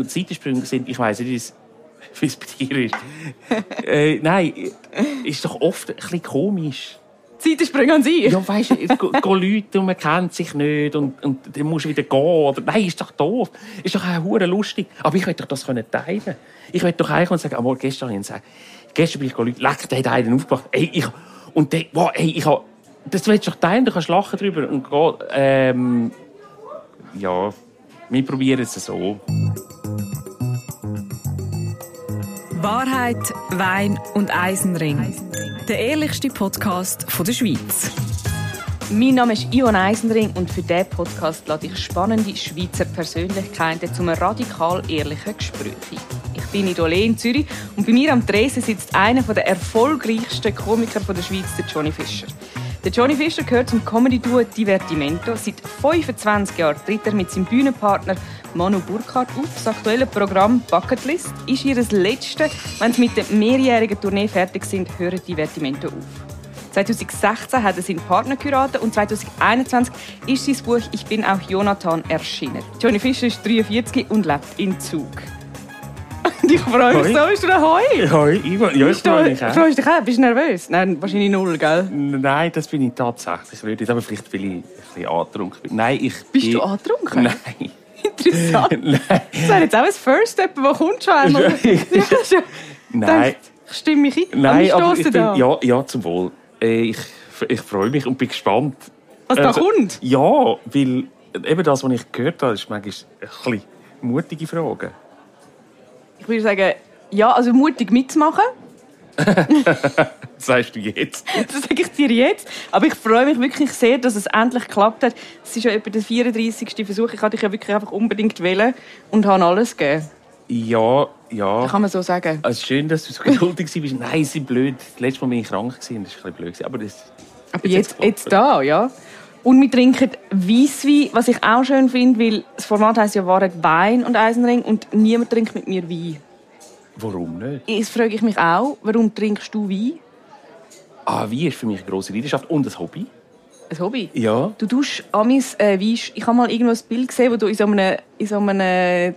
und Zeitensprünge sind, ich weiß nicht, wie es bei dir ist. äh, nein, ist doch oft ein bisschen komisch. Zeitensprünge an sich? Ja, weißt du, gehen Leute und man kennt sich nicht und, und dann musst du wieder gehen. Oder, nein, ist doch doof. Ist doch auch hure lustig. Aber ich möchte doch das können teilen. Ich möchte doch eigentlich sagen, einmal gestern habe ich gesagt, gestern bin ich Leute, leck, der hat einen aufgemacht. Ey, ich, und der, wow, ey, ich habe, das willst du doch teilen, du kannst lachen drüber und gehen. Ähm, ja, wir probieren es so. Wahrheit, Wein und Eisenring. Der ehrlichste Podcast der Schweiz. Mein Name ist Ion Eisenring und für diesen Podcast lade ich spannende Schweizer Persönlichkeiten zum radikal ehrlichen Gespräch Ich bin in Olé in Zürich und bei mir am Tresen sitzt einer der erfolgreichsten Komiker der Schweiz, der Johnny Fischer. Der Johnny Fischer gehört zum Comedy-Duo Divertimento. Seit 25 Jahren tritt er mit seinem Bühnenpartner Manu Burkhardt auf. Das aktuelle Programm Bucketlist ist ihr letztes. Wenn sie mit der mehrjährigen Tournee fertig sind, hören Divertimento auf. 2016 hat er seinen Partner geheiratet und 2021 ist sein Buch Ich bin auch Jonathan erschienen. Johnny Fischer ist 43 und lebt in Zug. Ich freue mich so, bist du daheim? Hoi, Ivan. Ja, ich freue mich auch. Freust du dich auch? Bist du nervös? Nein, wahrscheinlich null, gell? Nein, das bin ich tatsächlich nicht. Aber vielleicht, weil ich ein bisschen angetrunken bin. Nein, ich Bist bin... du angetrunken? Nein. Interessant. Nein. Das wäre jetzt auch ein First Step, der kommt schon einmal. ja, schon. Nein. Ich stimme mich ein. Nein, Wann aber ich bin, da? ja, ja, zum Wohl. Äh, Ich, ich freue mich und bin gespannt. Was da Also, kommt? Ja, weil eben das, was ich gehört habe, ist manchmal ein bisschen mutige Fragen. Ich würde sagen, ja, also mutig mitzumachen. Das sagst du jetzt. Das sage ich dir jetzt. Aber ich freue mich wirklich sehr, dass es endlich geklappt hat. Es ist ja etwa der 34. Versuch. Ich hatte dich ja wirklich einfach unbedingt wählen und habe alles gegeben. Ja, ja. Kann man so sagen. Es ist schön, dass du so geduldig warst. Nein, sie blöd. Das letzte Mal bin ich krank. Das war ein bisschen blöd. Aber das... Aber jetzt, jetzt da, ja. Und wir trinken Weisswein, was ich auch schön finde, weil das Format heisst ja Wahrheit Wein und Eisenring und niemand trinkt mit mir Wein. Warum nicht? Jetzt frage ich mich auch, warum trinkst du Wein? Ah, Wein ist für mich eine grosse Leidenschaft und ein Hobby. Ein Hobby? Ja. Du tust amis äh, Wein. Ich habe mal irgendwo ein Bild gesehen, wo du in so einem, in so einem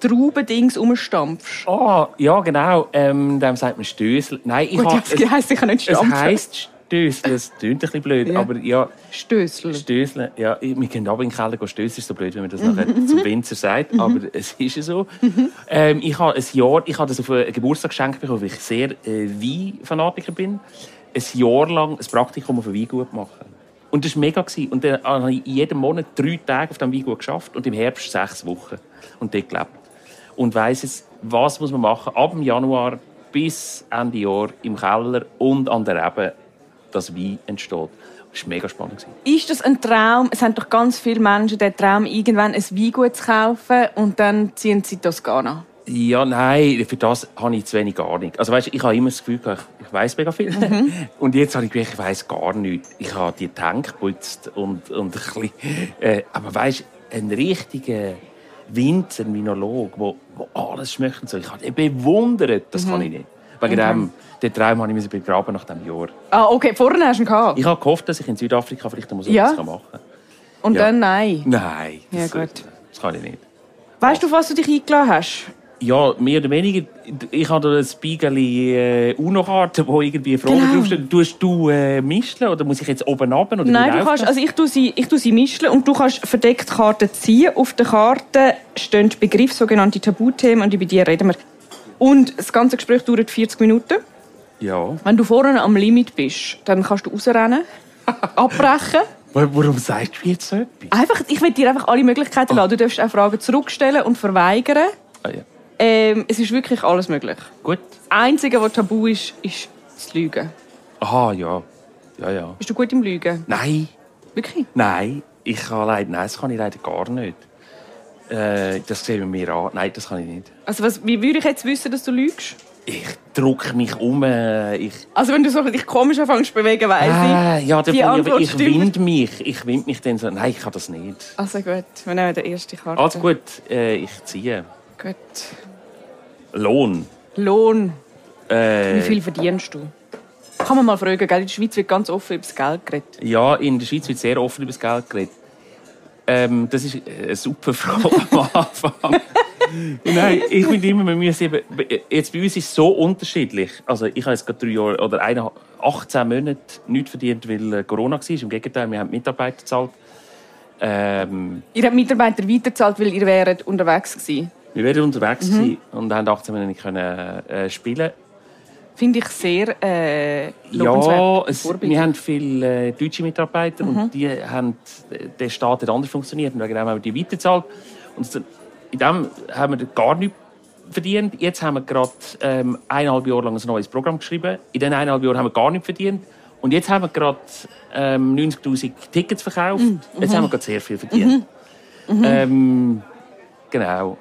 Traubendings rumstampfst. Ah, ja, genau. Ähm, dem sagt man Stößel. Nein, ich Gut, habe... das heisst sicher nicht Es stampfen. heisst Stößel. Es klingt ein bisschen blöd. Ja. Aber ja, Stößel. Stößeln. Ja, wir können aber in den Keller. Stößeln ist so blöd, wenn man das nachher zum Winzer sagt. Aber es ist ja so. Ähm, ich habe ein Jahr... Ich habe das auf einen Geburtstag geschenkt bekommen, weil ich sehr äh, Wein-Fanatiker bin. Ein Jahr lang ein Praktikum auf Weingut machen. Und das war mega. Und dann habe ich jeden Monat drei Tage auf diesem Weingut geschafft und im Herbst sechs Wochen. Und dort gelebt. Und weiss jetzt, was muss man machen ab dem Januar bis Ende Jahr im Keller und an der Rebe, dass Wein entsteht. Das war mega spannend. Ist das ein Traum? Es haben doch ganz viele Menschen den Traum, irgendwann ein Weingut zu kaufen und dann ziehen sie in Toskana. Ja, nein, für das habe ich zu wenig Ahnung. Also weißt, ich habe immer das Gefühl, gehabt, ich, ich weiß mega viel. Und jetzt habe ich gemerkt, ich weiß gar nichts. Ich habe die Tank geputzt und, und ein bisschen, äh, aber weißt, ein richtiger Winzer, Minolog, wo, wo alles schmeckt und so. Ich habe bewundert. Das kann ich nicht. Wegen dem, den Traum habe ich begraben nach diesem Jahr. Ah, okay, vorher hast du ihn gehabt. Ich habe gehofft, dass ich in Südafrika vielleicht so Ja. etwas machen kann. Und Ja. dann nein. Nein. Ja, Das, gut. das kann ich nicht. Weißt du, auf was du dich eingeladen hast? Ja, mehr oder weniger. Ich habe da ein Spiegeli äh, Uno-Karte, wo irgendwie Fragen Genau. draufstehen. Tust du äh, mischen oder muss ich jetzt oben runter? Oder Nein, du kannst, das? also ich tue sie, ich tue sie mischen und du kannst verdeckt Karten ziehen. Auf der Karte stehen Begriff sogenannte Tabuthemen und über die reden wir. Und das ganze Gespräch dauert 40 Minuten. Ja. Wenn du vorne am Limit bist, dann kannst du rausrennen, abbrechen. Wa- Warum sagst du jetzt so etwas? Einfach, ich will dir einfach alle Möglichkeiten lassen. Du darfst auch Fragen zurückstellen und verweigern. Ah, ja. Ähm, es ist wirklich alles möglich. Gut. Das Einzige, was tabu ist, ist das Lügen. Aha, ja. Ja, ja. Bist du gut im Lügen? Nein, Wirklich? nein. Ich kann leider, nein, das kann ich leider gar nicht. Äh, das sehen wir mir an. Nein, das kann ich nicht. Also was, wie würde ich jetzt wissen, dass du lügst? Ich drücke mich um. äh, Ich, Also wenn du so dich komisch anfängst zu bewegen, weiss ah, ich. ja, dann die Antwort ich, ich wind mich. Ich wind mich dann so. Nein, ich kann das nicht. Also gut, wir nehmen die erste Karte. Alles gut, äh, ich ziehe. Gut. Lohn. Lohn. Äh, Wie viel verdienst du? Kann man mal fragen, gell? In der Schweiz wird ganz offen über das Geld geredet. Ja, in der Schweiz wird sehr offen über das Geld geredet. Ähm, das ist eine super Frage am Anfang. Nein, ich finde immer, wir müssen eben, jetzt bei uns ist es so unterschiedlich. Also ich habe jetzt gerade drei Jahre oder eine, 18 Monate nichts verdient, weil äh, Corona war. Im Gegenteil, wir haben Mitarbeiter gezahlt. Ähm, Ihr habt Mitarbeiter weitergezahlt, weil ihr wäret unterwegs gewesen. wir waren unterwegs mhm. und haben 18 Monate nicht können, äh, spielen. Finde ich sehr äh, Ja, es, wir haben viele äh, deutsche Mitarbeiter und die haben, der Staat hat anders funktioniert und wegen dem haben wir die weitergezahlt. Und in dem haben wir gar nichts verdient. Jetzt haben wir gerade ähm, eineinhalb Jahre lang ein neues Programm geschrieben. In diesen eineinhalb Jahren haben wir gar nichts verdient. Und jetzt haben wir gerade ähm, 90'000 Tickets verkauft. Jetzt haben wir gerade sehr viel verdient. Ähm, genau.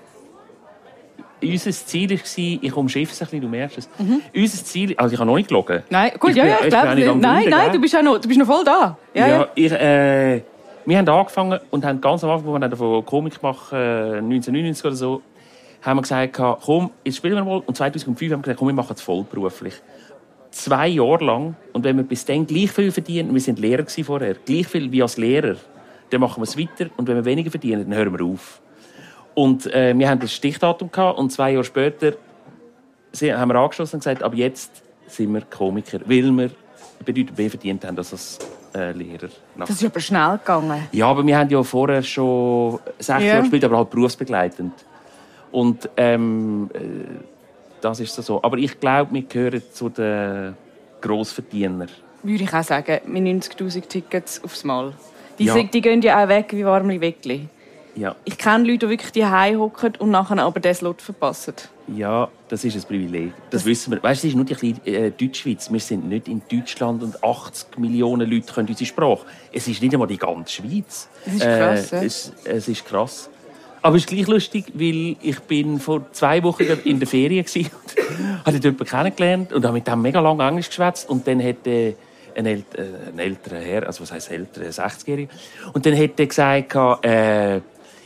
Unser Ziel war, ich umschiffe es ein bisschen, du merkst es. Unser Ziel, also ich habe noch nicht gelogen. Nein, gut, Ich ja, bin- ja, ich glaube. Nein, nein, gell? du bist, auch noch, du bist noch voll da. Ja, ja. Ja, ich, äh, wir haben angefangen und haben ganz am Anfang, wo wir davon Komik machen, äh, 1999 oder so, haben wir gesagt, komm, jetzt spielen wir mal. Und 2005 haben wir gesagt, komm, wir machen es vollberuflich. Zwei Jahre lang. Und wenn wir bis dann gleich viel verdienen, wir sind Lehrer vorher, gleich viel wie als Lehrer, dann machen wir es weiter. Und wenn wir weniger verdienen, dann hören wir auf. Und äh, wir haben das Stichdatum gehabt und zwei Jahre später haben wir angeschlossen und gesagt, ab jetzt sind wir Komiker, weil wir bedeutend mehr verdient haben als als äh, Lehrer. Das ist aber schnell gegangen. ja, aber wir haben ja vorher schon sechs Ja. Jahre gespielt, aber halt berufsbegleitend. Und ähm, äh, das ist so. Aber ich glaube, wir gehören zu den Grossverdienern. Würde ich auch sagen, mit 90'000 Tickets aufs Mal. Die, Ja. die gehen ja auch weg wie warme Weckli. Ja, Ich kenne Leute, die wirklich die hocken und nachher aber den Slot verpassen. ja, das ist ein Privileg. Das, wissen wir. Weißt du, es ist nur die kleine äh, Deutschschweiz. Wir sind nicht in Deutschland und 80 Millionen Leute können unsere Sprache. Es ist nicht einmal die ganze Schweiz. Das ist krass. Äh, es, es ist krass. Aber es ist gleich lustig, weil ich bin vor zwei Wochen in der Ferien war und habe jemanden kennengelernt und habe mit dem mega lange Englisch geschwätzt und dann hätte ein, ält äh, ein älterer Herr, also was heißt älter, ein 60-Jähriger, und dann hätte er gesagt, äh,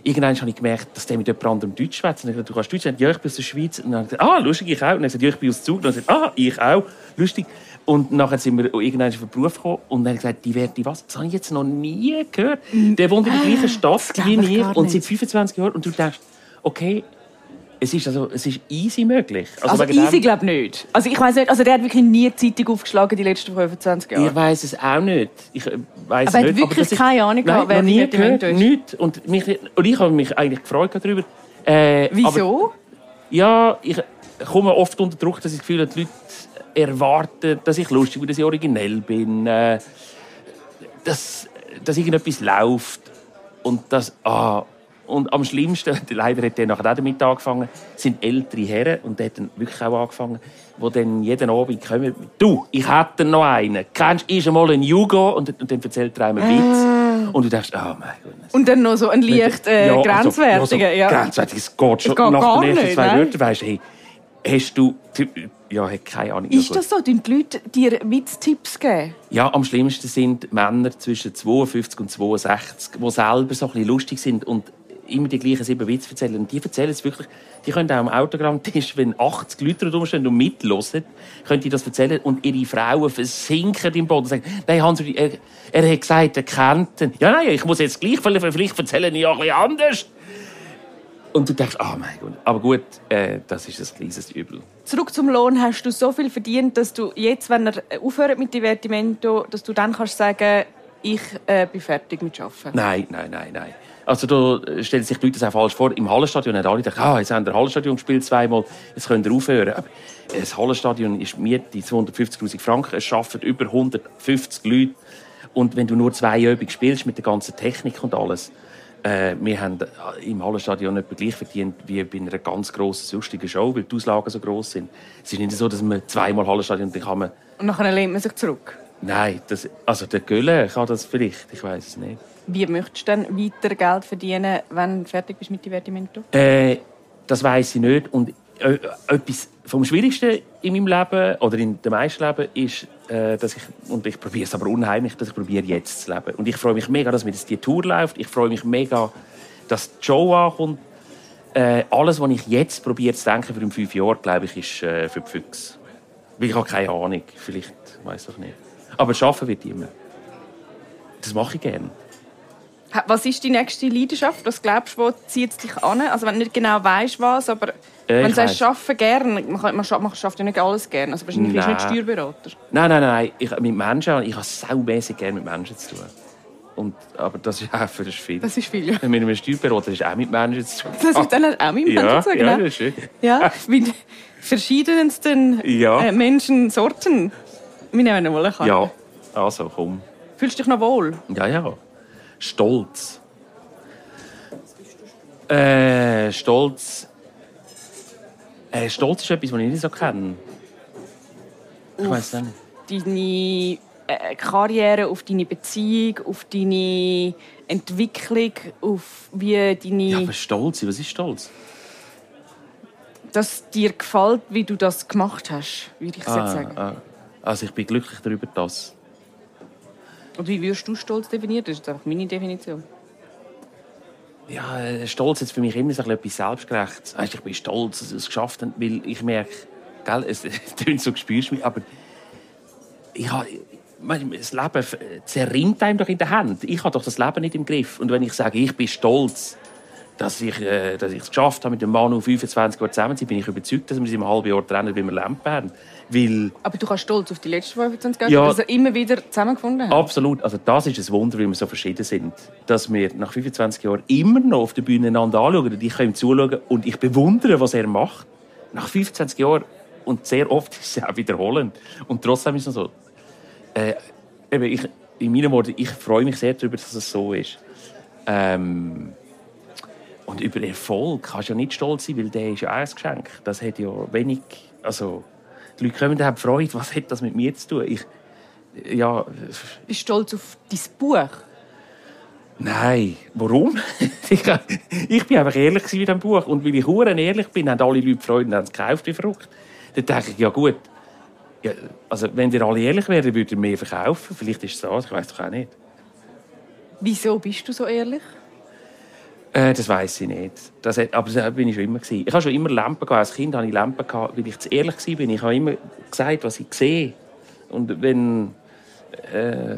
irgendwann habe ich gemerkt, dass der mit jemand anderem Deutsch schwätzt. Und ich gesagt, du kannst Deutsch sagen, ja, ich bin aus der Schweiz. Und dann habe ich gesagt, ah, lustig, ich auch. Und dann gesagt, ja, ich bin aus Zug. Und dann gesagt, ah, ich auch, lustig. Und nachher sind wir irgendwann auf den Beruf gekommen und dann habe ich gesagt, die Werte was? Das habe ich jetzt noch nie gehört. Der wohnt in der gleichen Stadt wie ich gar und seit 25 Jahren. Und du denkst, okay, es ist, also, es ist easy möglich. Also, wegen easy glaube ich nicht. Also ich weiß nicht, also der hat wirklich nie die Zeitung aufgeschlagen die letzten 25 Jahre. Ich weiß es auch nicht. Ich äh, weiß Aber er hat nicht. wirklich ist- keine Ahnung gehabt, wer nie gehört, nichts. Und, mich, und ich habe mich eigentlich gefreut darüber. Äh, Aber, Wieso? ja, ich komme oft unter Druck, dass ich das Gefühl habe, die Leute erwarten, dass ich lustig bin, dass ich originell bin, äh, dass, dass irgendetwas läuft. Und das, ah, und am schlimmsten, leider hat der nachher auch damit angefangen, sind ältere Herren, und der hat dann wirklich auch angefangen, die dann jeden Abend kommen, du, ich hätte noch einen, kennst du, ist einmal ein Jugo, und, und dann erzählt er einem einen Witz. Und du denkst, oh mein Gott. Und dann noch so ein leicht äh, Ja, also, grenzwertiger. Also, ja. Grenzwertig, es geht schon. geht Nach den ersten nicht, zwei nein. Wörtern weisst du, hey, hast du... Ja, hat keine Ahnung. Ist Ja, das so? Tun die Leute dir Witztipps geben? Ja, am schlimmsten sind Männer zwischen 52 und 62, die selber so ein bisschen lustig sind und immer die gleichen sieben Witze erzählen. Und die erzählen es wirklich, die können auch am Autogrammtisch, wenn 80 Leute rumstehen und mitlosen, können die das erzählen und ihre Frauen versinken im Boden und sagen, nein, Hans, er, er hat gesagt, er kennt ihn. Ja, nein, ich muss jetzt gleich, vielleicht erzählen ich ja ein bisschen anders. Und du denkst, ah mein Gott. Aber gut, äh, das ist ein kleines Übel. Zurück zum Lohn. Hast du so viel verdient, dass du jetzt, wenn er aufhört mit Divertimento, dass du dann kannst sagen, ich äh, bin fertig mit Arbeiten? Nein, nein, nein, nein. Also da stellen sich die Leute das auch falsch vor. Im Hallenstadion haben alle gedacht, ah, jetzt haben wir Hallenstadion gespielt zweimal, jetzt können wir aufhören. Aber das Hallenstadion ist Miete 250'000 Franken, es arbeiten über 150 Leute. Und wenn du nur zwei Übungen spielst mit der ganzen Technik und alles, äh, wir haben im Hallenstadion etwa gleich verdient wie bei einer ganz grossen, sonstigen Show, weil die Auslagen so gross sind. Es ist nicht so, dass man zweimal Hallenstadion, dann kann man... Und nachher lehnt man sich zurück. Nein, das, also der Gölle kann das vielleicht, ich weiß es nicht. Wie möchtest du dann weiter Geld verdienen, wenn du fertig bist mit Divertimento? Äh, das weiß ich nicht. Und äh, etwas vom Schwierigsten in meinem Leben oder in dem meisten Leben ist, äh, dass ich und ich probiere es aber unheimlich, dass ich probiere jetzt zu leben. Und ich freue mich mega, dass mir das die Tour läuft. Ich freue mich mega, dass die Show ankommt. Äh, alles, was ich jetzt probiere zu denken für in fünf Jahre, glaube ich, ist äh, für die Füchse. Weil ich habe keine Ahnung. Vielleicht weiß ich nicht. Aber schaffen wird immer. Das mache ich gerne. Was ist die nächste Leidenschaft? Was glaubst du, wo zieht es dich an? Also wenn du nicht genau weißt was, aber Ja, wenn ich du sagst, arbeiten gerne, man, kann, man, scha- man schafft ja nicht alles gerne. Also wahrscheinlich bist du nicht Nein. Steuerberater. Nein, nein, nein. Ich, mit Menschen, ich habe saumässig gerne mit Menschen zu tun. Und, aber das ist auch für das viel. Das ist viel, ja. Mit einem Steuerberater ist auch mit Menschen zu tun. Das ist dann auch mit Menschen ja, zu tun, ja, genau. das ist schön. Ja, mit verschiedensten Ja. äh, Menschensorten. Wir nehmen mal eine Karte. Ja, also komm. Fühlst du dich noch wohl? Ja, ja. Stolz. Äh, Stolz. Äh, Stolz ist etwas, was ich nicht so kenne. Ich weiß nicht. Deine äh, Karriere, auf deine Beziehung, auf deine Entwicklung, auf wie deine... Ja, aber Stolz, was ist Stolz? dass dir gefällt, wie du das gemacht hast, würde ich jetzt sagen. ah. Also ich bin glücklich darüber, dass. Und wie würdest du Stolz definieren? Das ist einfach meine Definition. Ja, äh, Stolz ist für mich immer so etwas Selbstgerechtes. Weißt, ich bin stolz, dass ich es geschafft habe, weil ich merke, gell, es tönt so, spürst mich, aber ich habe, das Leben f- zerrinnt einem doch in der Hand. Ich habe doch das Leben nicht im Griff. Und wenn ich sage, ich bin stolz, dass ich, äh, dass ich es geschafft habe, mit dem Manu 25 Jahre zusammen zu sein, bin ich überzeugt, dass wir uns im halben Jahr trennen, wie wir Lampen haben. Weil Aber du kannst stolz auf die letzten 25 Jahre Ja. dass ihr immer wieder zusammengefunden habt. Absolut. Also das ist ein Wunder, wie wir so verschieden sind. Dass wir nach 25 Jahren immer noch auf der Bühne einander anschauen und ich kann ihm zuschauen und ich bewundere, was er macht. Nach 25 Jahren und sehr oft ist es auch wiederholend. Und trotzdem ist es so. Äh, eben, ich, in meinen Worten, ich freue mich sehr darüber, dass es so ist. Ähm, und über Erfolg kannst du ja nicht stolz sein, weil der ist ja auch ein Geschenk. Das hat ja wenig... Also, die Leute kommen und haben Freude. Was hat das mit mir zu tun? Ich, ja, Bist du stolz auf dein Buch? Nein, warum? ich, bin einfach ehrlich mit dem Buch und weil ich huren ehrlich bin, haben alle Leute Freude und haben es gekauft wie verrückt. Dann denke ich, ja gut, ja, also wenn ihr alle ehrlich wären, würdet ihr mehr verkaufen. Vielleicht ist es das, ich weiß doch auch nicht. Wieso bist du so ehrlich? Äh, das weiß ich nicht. Das hat, aber das bin ich schon immer gewesen. Ich habe schon immer Lampen gehabt. Als Kind hatte ich Lampen gehabt, weil ich zu ehrlich war. Ich habe immer gesagt, was ich sehe. Und wenn äh,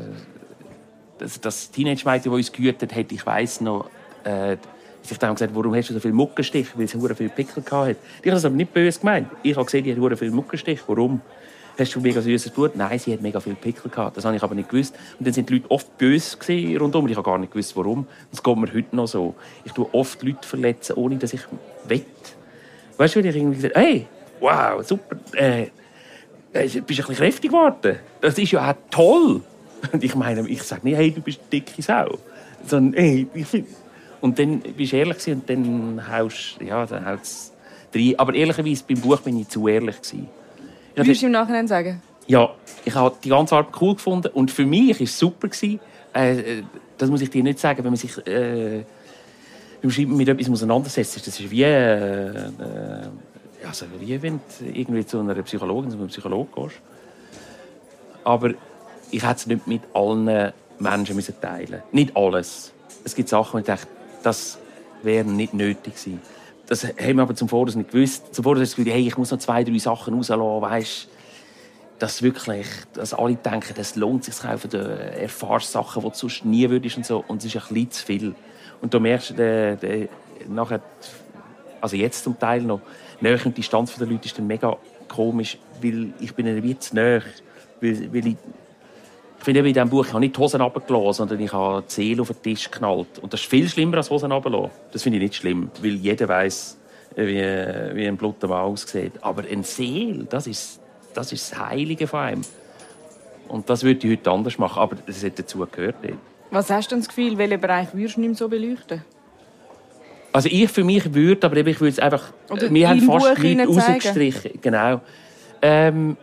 das, das Teenage-Mädchen, das uns gehütet hat, ich weiß noch, äh, sich dann gesagt, warum hast du so viel Muckenstich? Weil sie hure viel Pickel hatte. Ich habe das aber nicht böse gemeint. Ich habe gesehen, die hat hure viel Muckenstich. Warum? Hast du mega süßes Blut? Nein, sie hat mega viel Pickel gehabt. Das habe ich aber nicht gewusst. Und dann sind die Leute oft böse rundum. und Ich habe gar nicht gewusst, warum. Das geht mir heute noch so. Ich tue oft Leute verletzen, ohne dass ich will. Weißt du, wenn ich irgendwie gesagt hey, wow, super, äh, äh, bist du ein bisschen kräftig geworden? Das ist ja auch toll. Und ich meine, ich sage nicht, hey, du bist eine dicke Sau. Sondern, hey, ich find... Und dann bist du ehrlich und dann haust ja, haut's rein. Aber ehrlicherweise, beim Buch bin ich zu ehrlich gewesen. Ja, Würdest du im Nachhinein sagen? ja, ich habe die ganze Arbeit cool gefunden und für mich war es super. Gewesen. Äh, äh, das muss ich dir nicht sagen, wenn man sich äh, beim Schreiben mit etwas auseinandersetzt. Das ist wie, äh, also wie wenn du irgendwie zu einer Psychologin, zu einem Psychologen gehst. Aber ich hätte es nicht mit allen Menschen müssen teilen Nicht alles. Es gibt Sachen, wo ich denke, das wäre nicht nötig gewesen. Das haben wir aber zum Voraus nicht gewusst. Zum Voraus hast du das Gefühl, hey, ich muss noch zwei, drei Sachen rauslassen, weißt dass wirklich, dass alle denken, es lohnt sich zu kaufen, du erfährst Sachen, die du sonst nie würdest und so. Und es ist ein bisschen zu viel. Und du merkst, der, der, nachher, also jetzt zum Teil noch, die Nähe und die Distanz der Leute ist dann mega komisch, weil ich bin ihnen wie zu nahe. Weil, weil ich, ich in diesem Buch, ich habe nicht die Hosen runtergelassen, sondern ich habe die Seele auf den Tisch geknallt. Und das ist viel schlimmer als Hosen runterlassen. Das finde ich nicht schlimm, weil jeder weiß, wie, wie ein bluter Mann aussieht. Aber eine Seele, das ist, das ist das Heilige von einem. Und das würde ich heute anders machen, aber das hat dazu gehört. Was hast du denn das Gefühl, welchen Bereich würdest du nicht mehr so beleuchten? Also ich für mich würde, aber ich würde es einfach... Oder wir haben fast Leute rausgestrichen. Genau. Ähm,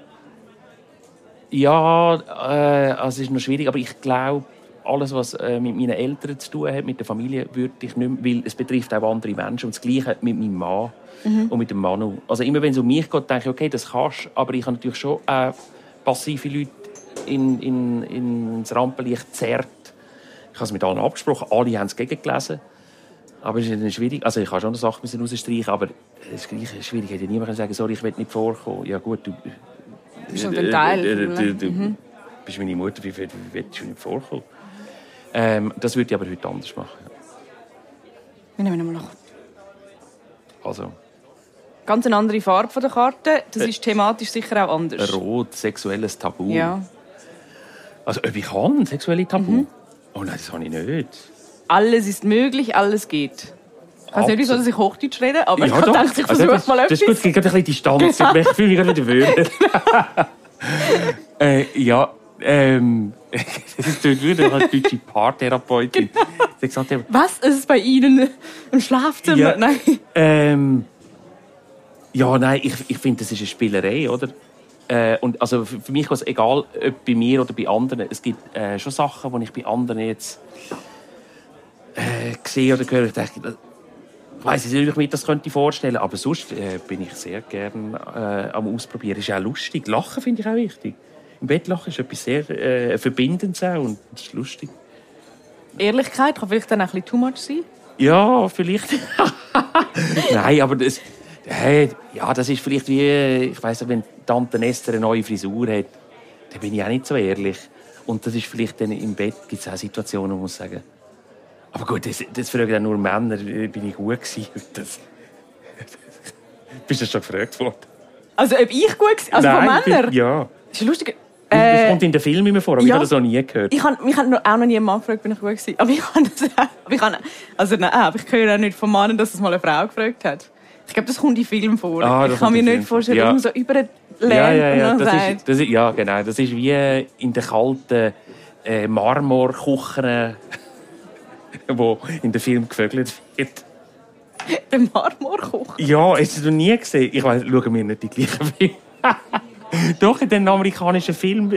ja, äh, also es ist noch schwierig, aber ich glaube, alles, was äh, mit meinen Eltern zu tun hat, mit der Familie, würde ich nicht mehr, weil es betrifft auch andere Menschen. Und das Gleiche mit meinem Mann und mit dem Manu. Also immer wenn es um mich geht, denke ich, okay, das kannst du, aber ich habe natürlich schon äh, passive Leute in, in, ins Rampenlicht zerrt. Ich habe es mit allen abgesprochen, alle haben es gegengelesen. Aber es ist dann schwierig. Also ich kann schon eine Sache rausstreichen, aber es ist schwierig. Ich hätte niemand sagen, sorry, ich will nicht vorkommen. Ja gut, du... bist ein Teil Du, du Leben. bist meine Mutter, wie, wie willst du nicht vorkommen? Ähm, das würde ich aber heute anders machen. ja. Wir nehmen mal noch Also ganz eine andere Farbe von der Karte. Das ist thematisch sicher auch anders. rot, sexuelles Tabu. Ja. Also ob ich kann, sexuelle Tabu? Mhm. Oh nein, das habe ich nicht. Alles ist möglich, alles geht. Ich weiß nicht, wieso dass ich Hochdeutsch rede, aber ich Ja, habe doch. gedacht, ich Also, versuche das, mal Das ist gut, etwas. es gibt gerade ein bisschen Distanz. Genau. Ich fühle mich gerade wieder wohl. äh, ja, ähm, das ist natürlich wieder eine deutsche Paartherapeutin. Genau. Was? Ist bei Ihnen im Schlafzimmer? Ja. Nein. Ähm, ja, nein, ich, ich finde, das ist eine Spielerei, oder? Äh, und also für, für mich ist es egal, ob bei mir oder bei anderen. Es gibt äh, schon Sachen, die ich bei anderen jetzt äh, sehe oder höre. Ich denke, das- ich weiß nicht, ob ich mir das könnte vorstellen aber sonst äh, bin ich sehr gern äh, am Ausprobieren. Ist auch lustig. Lachen finde ich auch wichtig. Im Bett lachen ist etwas sehr äh, Verbindendes auch und das ist lustig. Ehrlichkeit kann vielleicht dann auch ein bisschen too much sein. Ja, vielleicht. Nein, aber das, hey, ja, das ist vielleicht wie, ich weiß nicht, wenn Tante Esther eine neue Frisur hat, dann bin ich auch nicht so ehrlich. Und das ist vielleicht dann im Bett gibt es auch Situationen, wo man muss sagen. Aber gut, das, das fragen dann nur Männer, bin ich gut gewesen? Das, bist du schon gefragt worden? Also ob ich gut war? Also von ich bin- Männern? Ja. Das ist lustig. das Äh, kommt in den Filmen immer vor, aber ich ja. habe das noch nie gehört. ich habe mich auch noch nie einen Mann gefragt, bin ich gut gewesen. Aber ich habe das auch. Aber ich habe, also nein, aber ich höre auch nicht von Männern, dass das mal eine Frau gefragt hat. Ich glaube, das kommt in Filmen vor. Ah, das ich kann mir nicht vorstellen, Ja. dass man so über den Ja, ja, ja. Das ist, das ist, ja, genau. Das ist wie in den kalten äh, Marmorkuchen, wo in den Film gevögelt wird. der Marmorkoch. Ja, hast du das noch nie gesehen? Ich weiß, schauen wir nicht die gleichen Filme. Doch, in den amerikanischen Film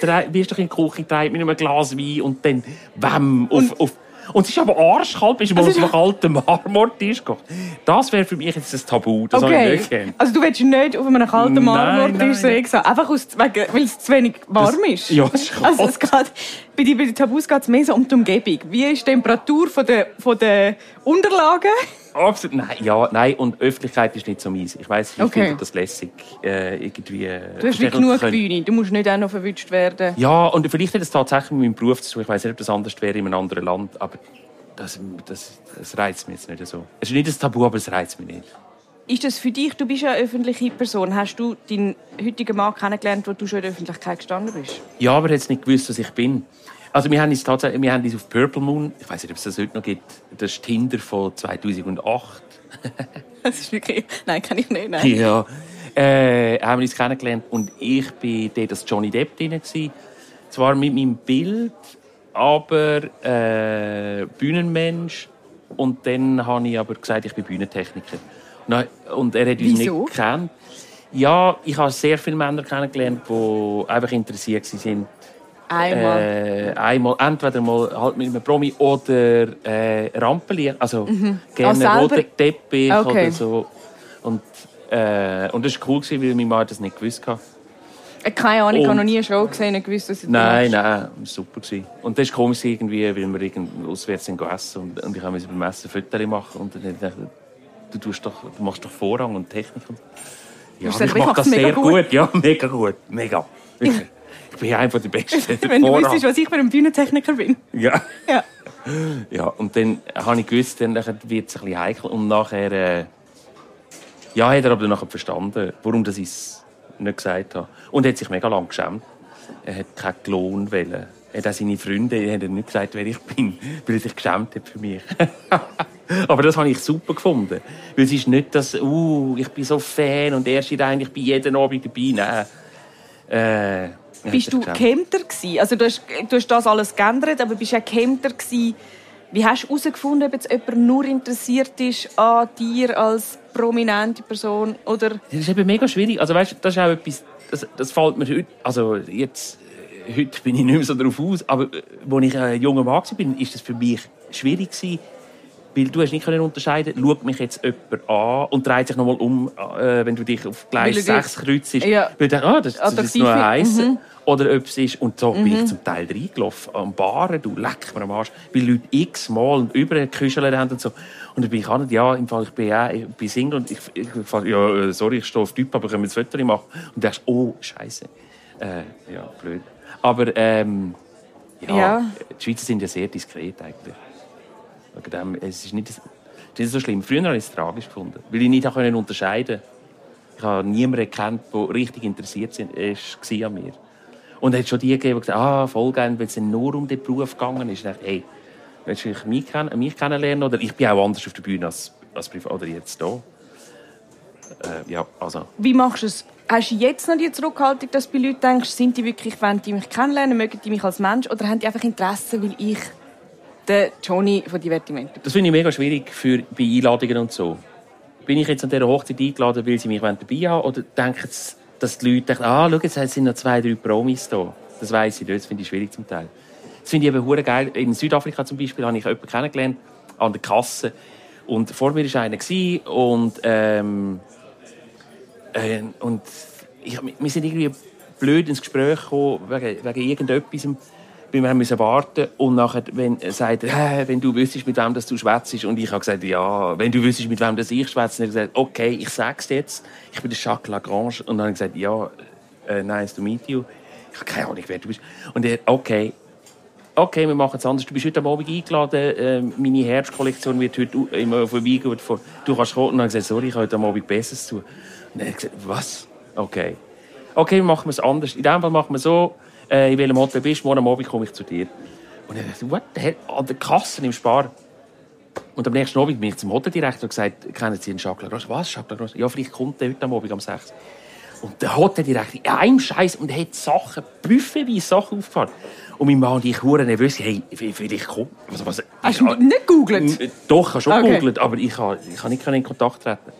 drei- wirst du in die Küche getragen mit einem Glas Wein und dann wem auf, auf und es ist aber arschkalt, bist du Also auf einem kalten Marmortisch gekocht. Das wäre für mich jetzt ein Tabu, das habe ich Okay. nicht gern. Also du willst nicht auf einem kalten Marmortisch sehen, einfach aus, weil es zu wenig warm ist. ja, es ist kalt. Also es geht, bei, den, bei den Tabus geht es mehr so um die Umgebung. Wie ist die Temperatur von der, von der Unterlagen? Absolut, nein, ja, nein, und Öffentlichkeit ist nicht so meins. Ich weiß, ich Okay. finde das lässig, äh, irgendwie... Du hast verstehen genug können. Bühne, du musst nicht auch noch verwünscht werden. Ja, und vielleicht hat es tatsächlich mit meinem Beruf zu tun. Ich weiß nicht, ob das anders wäre in einem anderen Land, aber das, das, das reizt mich jetzt nicht so. Es ist nicht ein Tabu, aber es reizt mich nicht. Ist das für dich, du bist ja eine öffentliche Person, hast du deinen heutigen Mann kennengelernt, wo du schon in der Öffentlichkeit gestanden bist? Ja, aber er hat nicht gewusst, was ich bin. Also wir haben uns tatsächlich, wir haben uns auf Purple Moon, ich weiß nicht, ob es das heute noch gibt, das ist Tinder von 2008. Das ist wirklich... Nein, kann ich nicht, nein. Ja. Äh, haben wir uns kennengelernt und ich war dort als Johnny Depp drin. gewesen. Zwar mit meinem Bild, aber äh, Bühnenmensch. Und dann habe ich aber gesagt, ich bin Bühnentechniker. Nein, Und er hat uns Wieso? nicht gekannt. Ja, ich habe sehr viele Männer kennengelernt, die einfach interessiert waren. Einmal. Äh, einmal, entweder mal halt mit einem Promi oder äh, Rampenlicht. Also gerne Ah, selber? roter Teppich Okay. oder so. Und, äh, und das war cool, gewesen, weil mein Mann das nicht gewusst hat. Äh, Keine Ahnung, ich habe noch nie eine Show gesehen und gewusst, was du Nein, nein, war super. Gewesen. Und das ist komisch irgendwie, weil wir irgend auswärts essen und, und ich habe beim Essen Fotos machen und dann dachte ich, du, tust doch, du machst doch Vorrang und Technik. Und ja, ich ich mache das sehr gut. gut. Ja, mega gut. Mega. Wirklich. Ich bin einer der Besten. Wenn du wüsstest, was ich für ein Bühnentechniker bin. Ja. Ja. Ja, und dann habe ich gewusst, dann wird es ein bisschen heikel. Und nachher, äh, ja, hat er aber nachher verstanden, warum das ich es nicht gesagt habe. Und er hat sich mega lang geschämt. Er hat keinen wollen. Er hat auch seine Freunde er hat nicht gesagt, wer ich bin, weil er sich geschämt hat für mich. aber das habe ich super gefunden. Weil es ist nicht das, uh, ich bin so Fan und er steht eigentlich bei jedem Abend dabei. Nein. Äh, Bist du gehemmter gewesen? Also du hast, du hast das alles geändert, aber bist du auch gehemmter gewesen? Wie hast du herausgefunden, ob jetzt jemand nur interessiert ist an dir als prominente Person oder... Das ist eben mega schwierig. Also weißt, das ist auch etwas, das, das fällt mir heute, also jetzt, äh, heute bin ich nicht mehr so darauf aus, aber äh, als ich ein junger Mann war, bin, ist das für mich schwierig gewesen, weil du hast nicht können unterscheiden, schaut mich jetzt jemand an und dreht sich nochmal um, äh, wenn du dich auf Gleis Weil er dich- 6 kreuzt. Ja. Weil du ah, das, das ist nur. Heissen. Mhm. Oder ob es ist, und so bin ich zum Teil reingelaufen, am Baren, du leck mir am Arsch, weil Leute x-mal und über Kücheln haben und so. Und dann bin ich auch nicht, ja, im Fall, ich bin, ja, ich bin Single und ich, ich, ja, äh, sorry, ich stehe auf Typ, aber können wir ein Foto machen? Und du denkst, oh, Scheiße. Äh, ja, blöd. Aber, ähm, Ja, Ja. Die Schweizer sind ja sehr diskret eigentlich. Wegen dem, es ist nicht, es ist so schlimm. Früher habe ich es tragisch gefunden, weil ich nicht können unterscheiden Ich habe niemanden gekannt, der richtig interessiert war an mir. Und es hat schon die gegeben, die gesagt haben, ah, voll gerne, weil es nur um den Beruf gegangen ist. Ich dachte, hey, willst du mich, kenn mich kennenlernen? Oder ich bin auch anders auf der Bühne als, als privat oder jetzt hier. Äh, ja, also. Wie machst du es? Hast du jetzt noch die Zurückhaltung, dass du bei Leuten denkst, sind die wirklich, wenn die mich kennenlernen, mögen die mich als Mensch oder haben die einfach Interesse, weil ich der Johnny von Divertimento? Das finde ich mega schwierig für, bei Einladungen und so. Bin ich jetzt an dieser Hochzeit eingeladen, weil sie mich dabei haben oder denken sie, dass die Leute denken, ah, schau, jetzt sind noch zwei, drei Promis da. Das weiss ich nicht, das finde ich schwierig zum Teil. Das finde ich eben hure geil. In Südafrika zum Beispiel habe ich jemanden kennengelernt, an der Kasse. Und vor mir war einer und, ähm, äh, und ich, wir sind irgendwie blöd ins Gespräch gekommen, wegen, wegen irgendetwas. Wir haben warten und nachher, wenn er sagt, «Hä, wenn du wüsstest, mit wem das du schwätzt, und ich habe gesagt, ja, wenn du wüsstest, mit wem das ich schwätze, und er gesagt, okay, ich sag's jetzt, ich bin der Jacques Lagrange, und dann habe ich gesagt, ja, äh, nice to meet you. Ich habe keine Ahnung, wer du bist. Und er, okay, okay, wir machen es anders. Du bist heute Abend eingeladen, äh, meine Herbstkollektion wird heute immer vorbeigehen. Vor- Du kannst kommen. Und dann habe ich gesagt, sorry, ich habe heute Abend Besseres zu. Und er hat gesagt, was? Okay. Okay, wir machen es anders. In dem Fall machen wir so, äh, in welchem Hotel bist morgen Abend komme ich zu dir. Und er sagt, what the hell? An der Kasse im Spar. Und am nächsten Abend bin ich zum Hoteldirektor und gesagt, kennen Sie einen Jacques Lagrange? Was, Jacques Lagrange? Ja, vielleicht kommt er heute am Abend um 6 und der Hoteldirektor, in einem Scheiß und er hat Sachen, büffetweise Sachen aufgefahren. Und mein Mann und ich hure nervös, hey, vielleicht kommt... Was, was, Hast du nicht gegoogelt? Doch, ich habe schon Okay. gegoogelt, aber ich kann, ich kann nicht in Kontakt treten.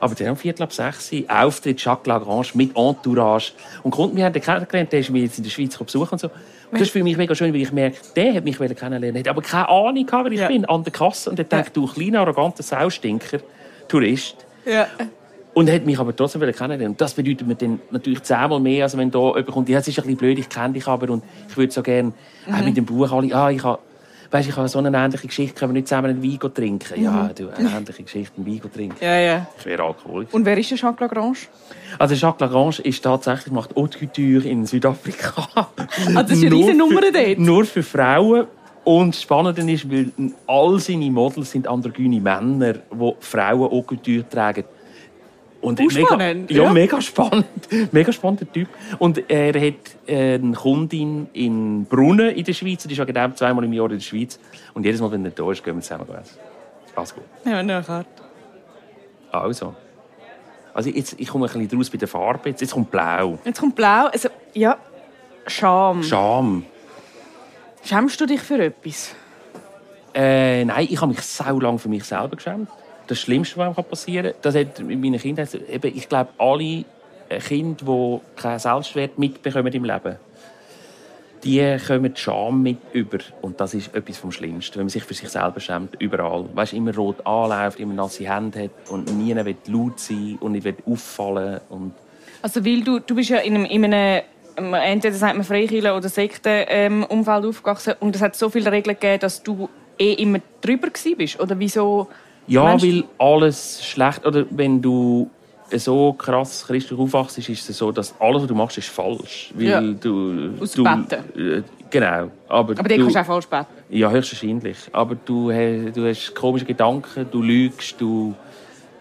Aber dann um Viertel ab sechs, Auftritt Jacques Lagrange mit Entourage. Und Kunden, wir haben den kennengelernt, der ist mich jetzt in der Schweiz besuchen und so. Und das ist für mich mega schön, weil ich merke, der hat mich kennenlernen hat aber keine Ahnung gehabt, wer ich Ja. bin, an der Kasse. Und er denkt, du kleiner, arroganter Saustinker, Tourist. Ja. Und hat mich aber trotzdem kennenlernen. Und das bedeutet mir dann natürlich zehnmal mehr, als wenn da jemand kommt, ja, es ist ein bisschen blöd, ich kenne dich aber und ich würde so gerne auch mit dem Buch alle, ah, ich habe, weißt, ich habe so eine ähnliche Geschichte, können wir nicht zusammen einen Wein trinken? Ja, du, eine ähnliche Geschichte, einen Wein trinken. Ja, ja. Ich wäre Alkoholiker. Und wer ist der Jacques Lagrange? Also Jacques Lagrange ist tatsächlich, macht Haute Couture in Südafrika. Also das ist eine Nur riesen Nummer für- dort. Nur für Frauen. Und das Spannende ist, weil all seine Models sind androgyne Männer, die Frauen Haute Couture tragen. Und Oh, mega, spannend, ja, ja. mega spannend. Mega spannender Typ. Und er hat eine Kundin in Brunnen in der Schweiz. Die ist dem zweimal im Jahr in der Schweiz. Und jedes Mal, wenn er da ist, gehen wir zusammen essen. Alles gut. Ja, eine Karte. Also. Also jetzt, ich komme ein bisschen raus bei der Farbe. Jetzt, jetzt kommt Blau. Jetzt kommt Blau. Also, ja, Scham. Scham. Schämst du dich für etwas? Äh, nein, ich habe mich sau lang für mich selber geschämt. Das Schlimmste, was passieren kann, das hat in meinen Kindern, eben, ich glaube, alle Kinder, die keinen Selbstwert mitbekommen im Leben, die kommen die Scham mit über. Und das ist etwas vom Schlimmsten, wenn man sich für sich selber schämt, überall. Weißt, immer rot anläuft, immer nasse Hände hat und nie will laut sein und nicht will auffallen. Und Also, weil du, du bist ja in einem, in einem ähm, entweder sagt man Freikirche- oder Sektenumfeld aufgewachsen und es hat so viele Regeln gegeben, dass du eh immer drüber bist. Oder wieso? Ja, Meinst weil alles schlecht, oder wenn du so krass christlich aufwachst, ist es so, dass alles, was du machst, ist falsch. Weil Ja. du, Aus du, äh, Genau. Aber, Aber den du, kannst du auch falsch beten. Ja, höchstwahrscheinlich. Aber du, hast- du hast komische Gedanken, du lügst, du...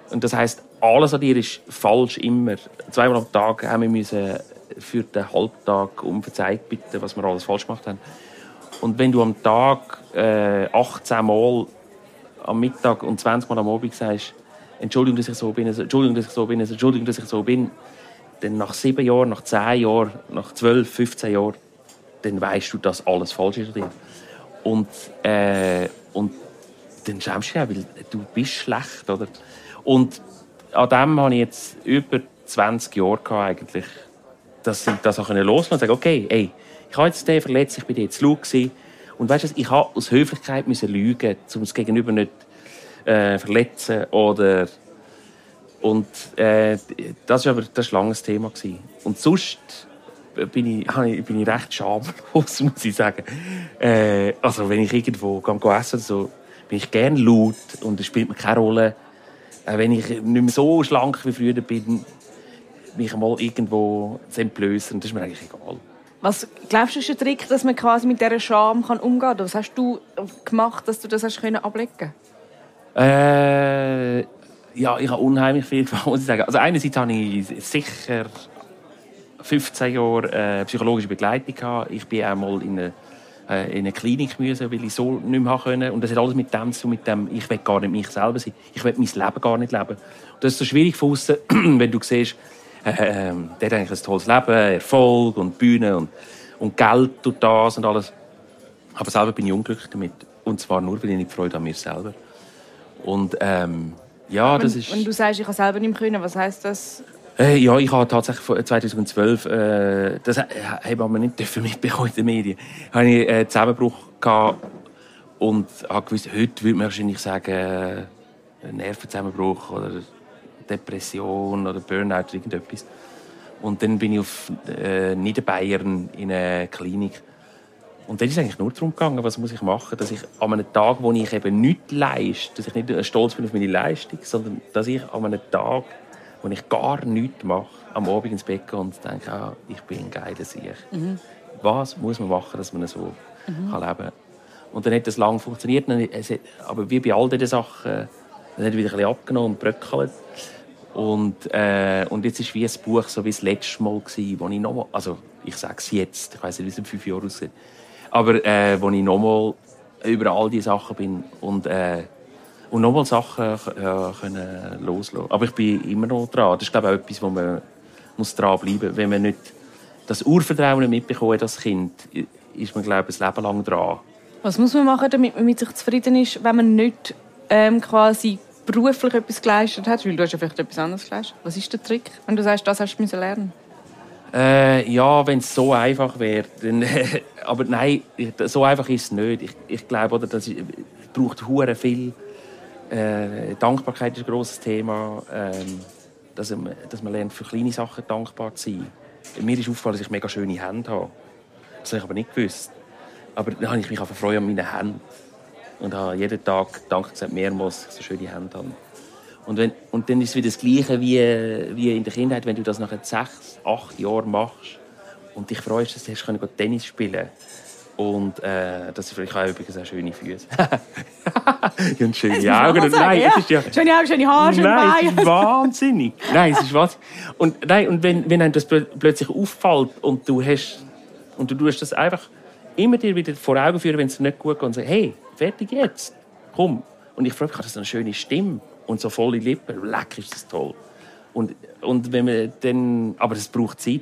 Und das heißt, alles an dir ist falsch immer. Zweimal am Tag haben wir müssen für den Halbtag um Verzeihung bitten, was wir alles falsch gemacht haben. Und wenn du am Tag äh, 18 Mal am Mittag und 20 Mal am Abend sagst, Entschuldigung, dass ich so bin, Entschuldigung, dass ich so bin, Entschuldigung, dass ich so bin, dann nach sieben Jahren, nach zehn Jahren, nach zwölf, 15 Jahren, dann weißt du, dass alles falsch ist dir. Und, äh, und dann schämst du dich auch, weil du bist schlecht, oder? Und an dem habe ich jetzt über 20 Jahre gehabt, eigentlich, dass ich das auch loslassen und sagen, okay, ey, ich habe jetzt den verletzt, ich bin jetzt laut gewesen. Und weißt du, ich habe aus Höflichkeit müssen lügen, um das Gegenüber nicht äh, verletzen oder und äh, das war aber das war ein Thema gewesen. Und sonst bin ich- bin ich recht schamlos, muss ich sagen. Äh, also wenn ich irgendwo gehe, gehe essen, so, bin ich gerne laut und es spielt mir keine Rolle. Äh, wenn ich nicht mehr so schlank wie früher bin, mich mal irgendwo zu entblößen, das ist mir eigentlich egal. Was glaubst du, ist ein Trick, dass man quasi mit dieser Scham kann umgehen kann? Was hast du gemacht, dass du das hast können ablegen Äh, ja, ich habe unheimlich viel gemacht, muss ich sagen. Also einerseits habe ich sicher 15 Jahre äh, psychologische Begleitung gehabt. Ich bin einmal in eine, äh, in eine Klinik müssen, weil ich so nicht mehr können. Und das hat alles mit dem zu mit dem, ich will gar nicht mich selber sein. Ich will mein Leben gar nicht leben. Und das ist so schwierig von aussen, wenn du siehst, äh, äh, der hat eigentlich ein tolles Leben, Erfolg und Bühne und, und Geld tut das und alles. Aber selber bin ich unglücklich damit. Und zwar nur, weil ich nicht Freude an mir selber. Und ähm, ja, das ist... Wenn du sagst, ich kann selber nicht mehr können, was heisst das? Äh, ja, ich habe tatsächlich vor 2012, äh, das haben wir nicht dürfen mitbekommen in den Medien, habe ich einen Zusammenbruch gehabt und habe gewusst, heute würde man wahrscheinlich sagen, äh, Nervenzusammenbruch oder Depression oder Burnout oder irgendetwas. Und dann bin ich auf äh, Niederbayern in eine Klinik. Und dann ist es eigentlich nur darum gegangen, was muss ich machen, dass ich an einem Tag, wo ich eben nichts leiste, dass ich nicht stolz bin auf meine Leistung, sondern dass ich an einem Tag, wo ich gar nichts mache, am Abend ins Bett gehe und denke, ah, ich bin ein geiler Sieg. Mhm. Was muss man machen, dass man so mhm. kann leben kann? Und dann hat das lange funktioniert, aber wie bei all diesen Sachen, dann hat es wieder ein bisschen abgenommen und bröckelt. Und, äh, und jetzt ist wie ein Buch, so wie das letzte Mal gewesen, wo ich nochmal, also ich sage es jetzt, ich weiß nicht, wie es in fünf Jahren aussieht, aber äh, wo ich nochmal über all diese Sachen bin und, äh, und nochmal Sachen äh, können loslassen. Aber ich bin immer noch dran. Das ist glaube ich auch etwas, wo man muss dran bleiben Wenn man nicht das Urvertrauen mitbekommt als Kind, ist man glaube ich ein Leben lang dran. Was muss man machen, damit man mit sich zufrieden ist, wenn man nicht ähm, quasi beruflich etwas geleistet hat? Weil du hast ja vielleicht etwas anderes geleistet. Was ist der Trick, wenn du sagst, das hast du lernen äh, ja, wenn es so einfach wäre. aber nein, so einfach ist es nicht. Ich, ich glaube, oder, das ist, braucht hure viel. Äh, Dankbarkeit ist ein grosses Thema. Ähm, dass, dass man lernt, für kleine Sachen dankbar zu sein. Mir ist aufgefallen, dass ich mega schöne Hände habe. Das habe ich aber nicht gewusst. Aber dann habe ich mich einfach freuen an meinen Händen. Und habe jeden Tag Danke gesagt, mehrmals, dass ich so schöne Hände habe. Und, wenn, und dann ist es wieder das Gleiche wie, wie in der Kindheit, wenn du das nach sechs, acht Jahren machst und dich freust, dass du hast, Tennis spielen und äh, das ist, ich habe übrigens auch schöne Füße. und schöne Augen. Nein, ja. es ist ja... Schöne Augen, schöne Haare, schöne Nein, es ist wahnsinnig. nein, es ist was. Und, nein, und wenn, wenn einem das plötzlich auffällt und du hast... Und du tust das einfach immer dir wieder vor Augen führen, wenn es nicht gut geht und sagst, hey, fertig jetzt, komm. Und ich freue mich, das ist eine schöne Stimme und so volle Lippen. Leck, ist das toll. Und, und wenn man dann, aber es braucht Zeit.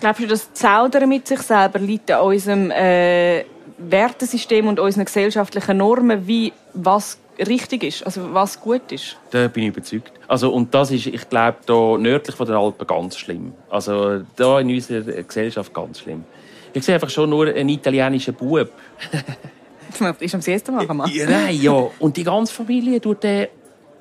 Glaubst du, das Zaudern mit sich selber liegt an unserem äh, Wertesystem und unseren gesellschaftlichen Normen, wie was richtig ist, also was gut ist? Da bin ich überzeugt. Also, und das ist, ich glaube, da nördlich von den Alpen ganz schlimm. Also da in unserer Gesellschaft ganz schlimm. Ich sehe einfach schon nur einen italienischen Bub. das ist am ersten Mal gemacht. Ja, nein, ja. Und die ganze Familie tut den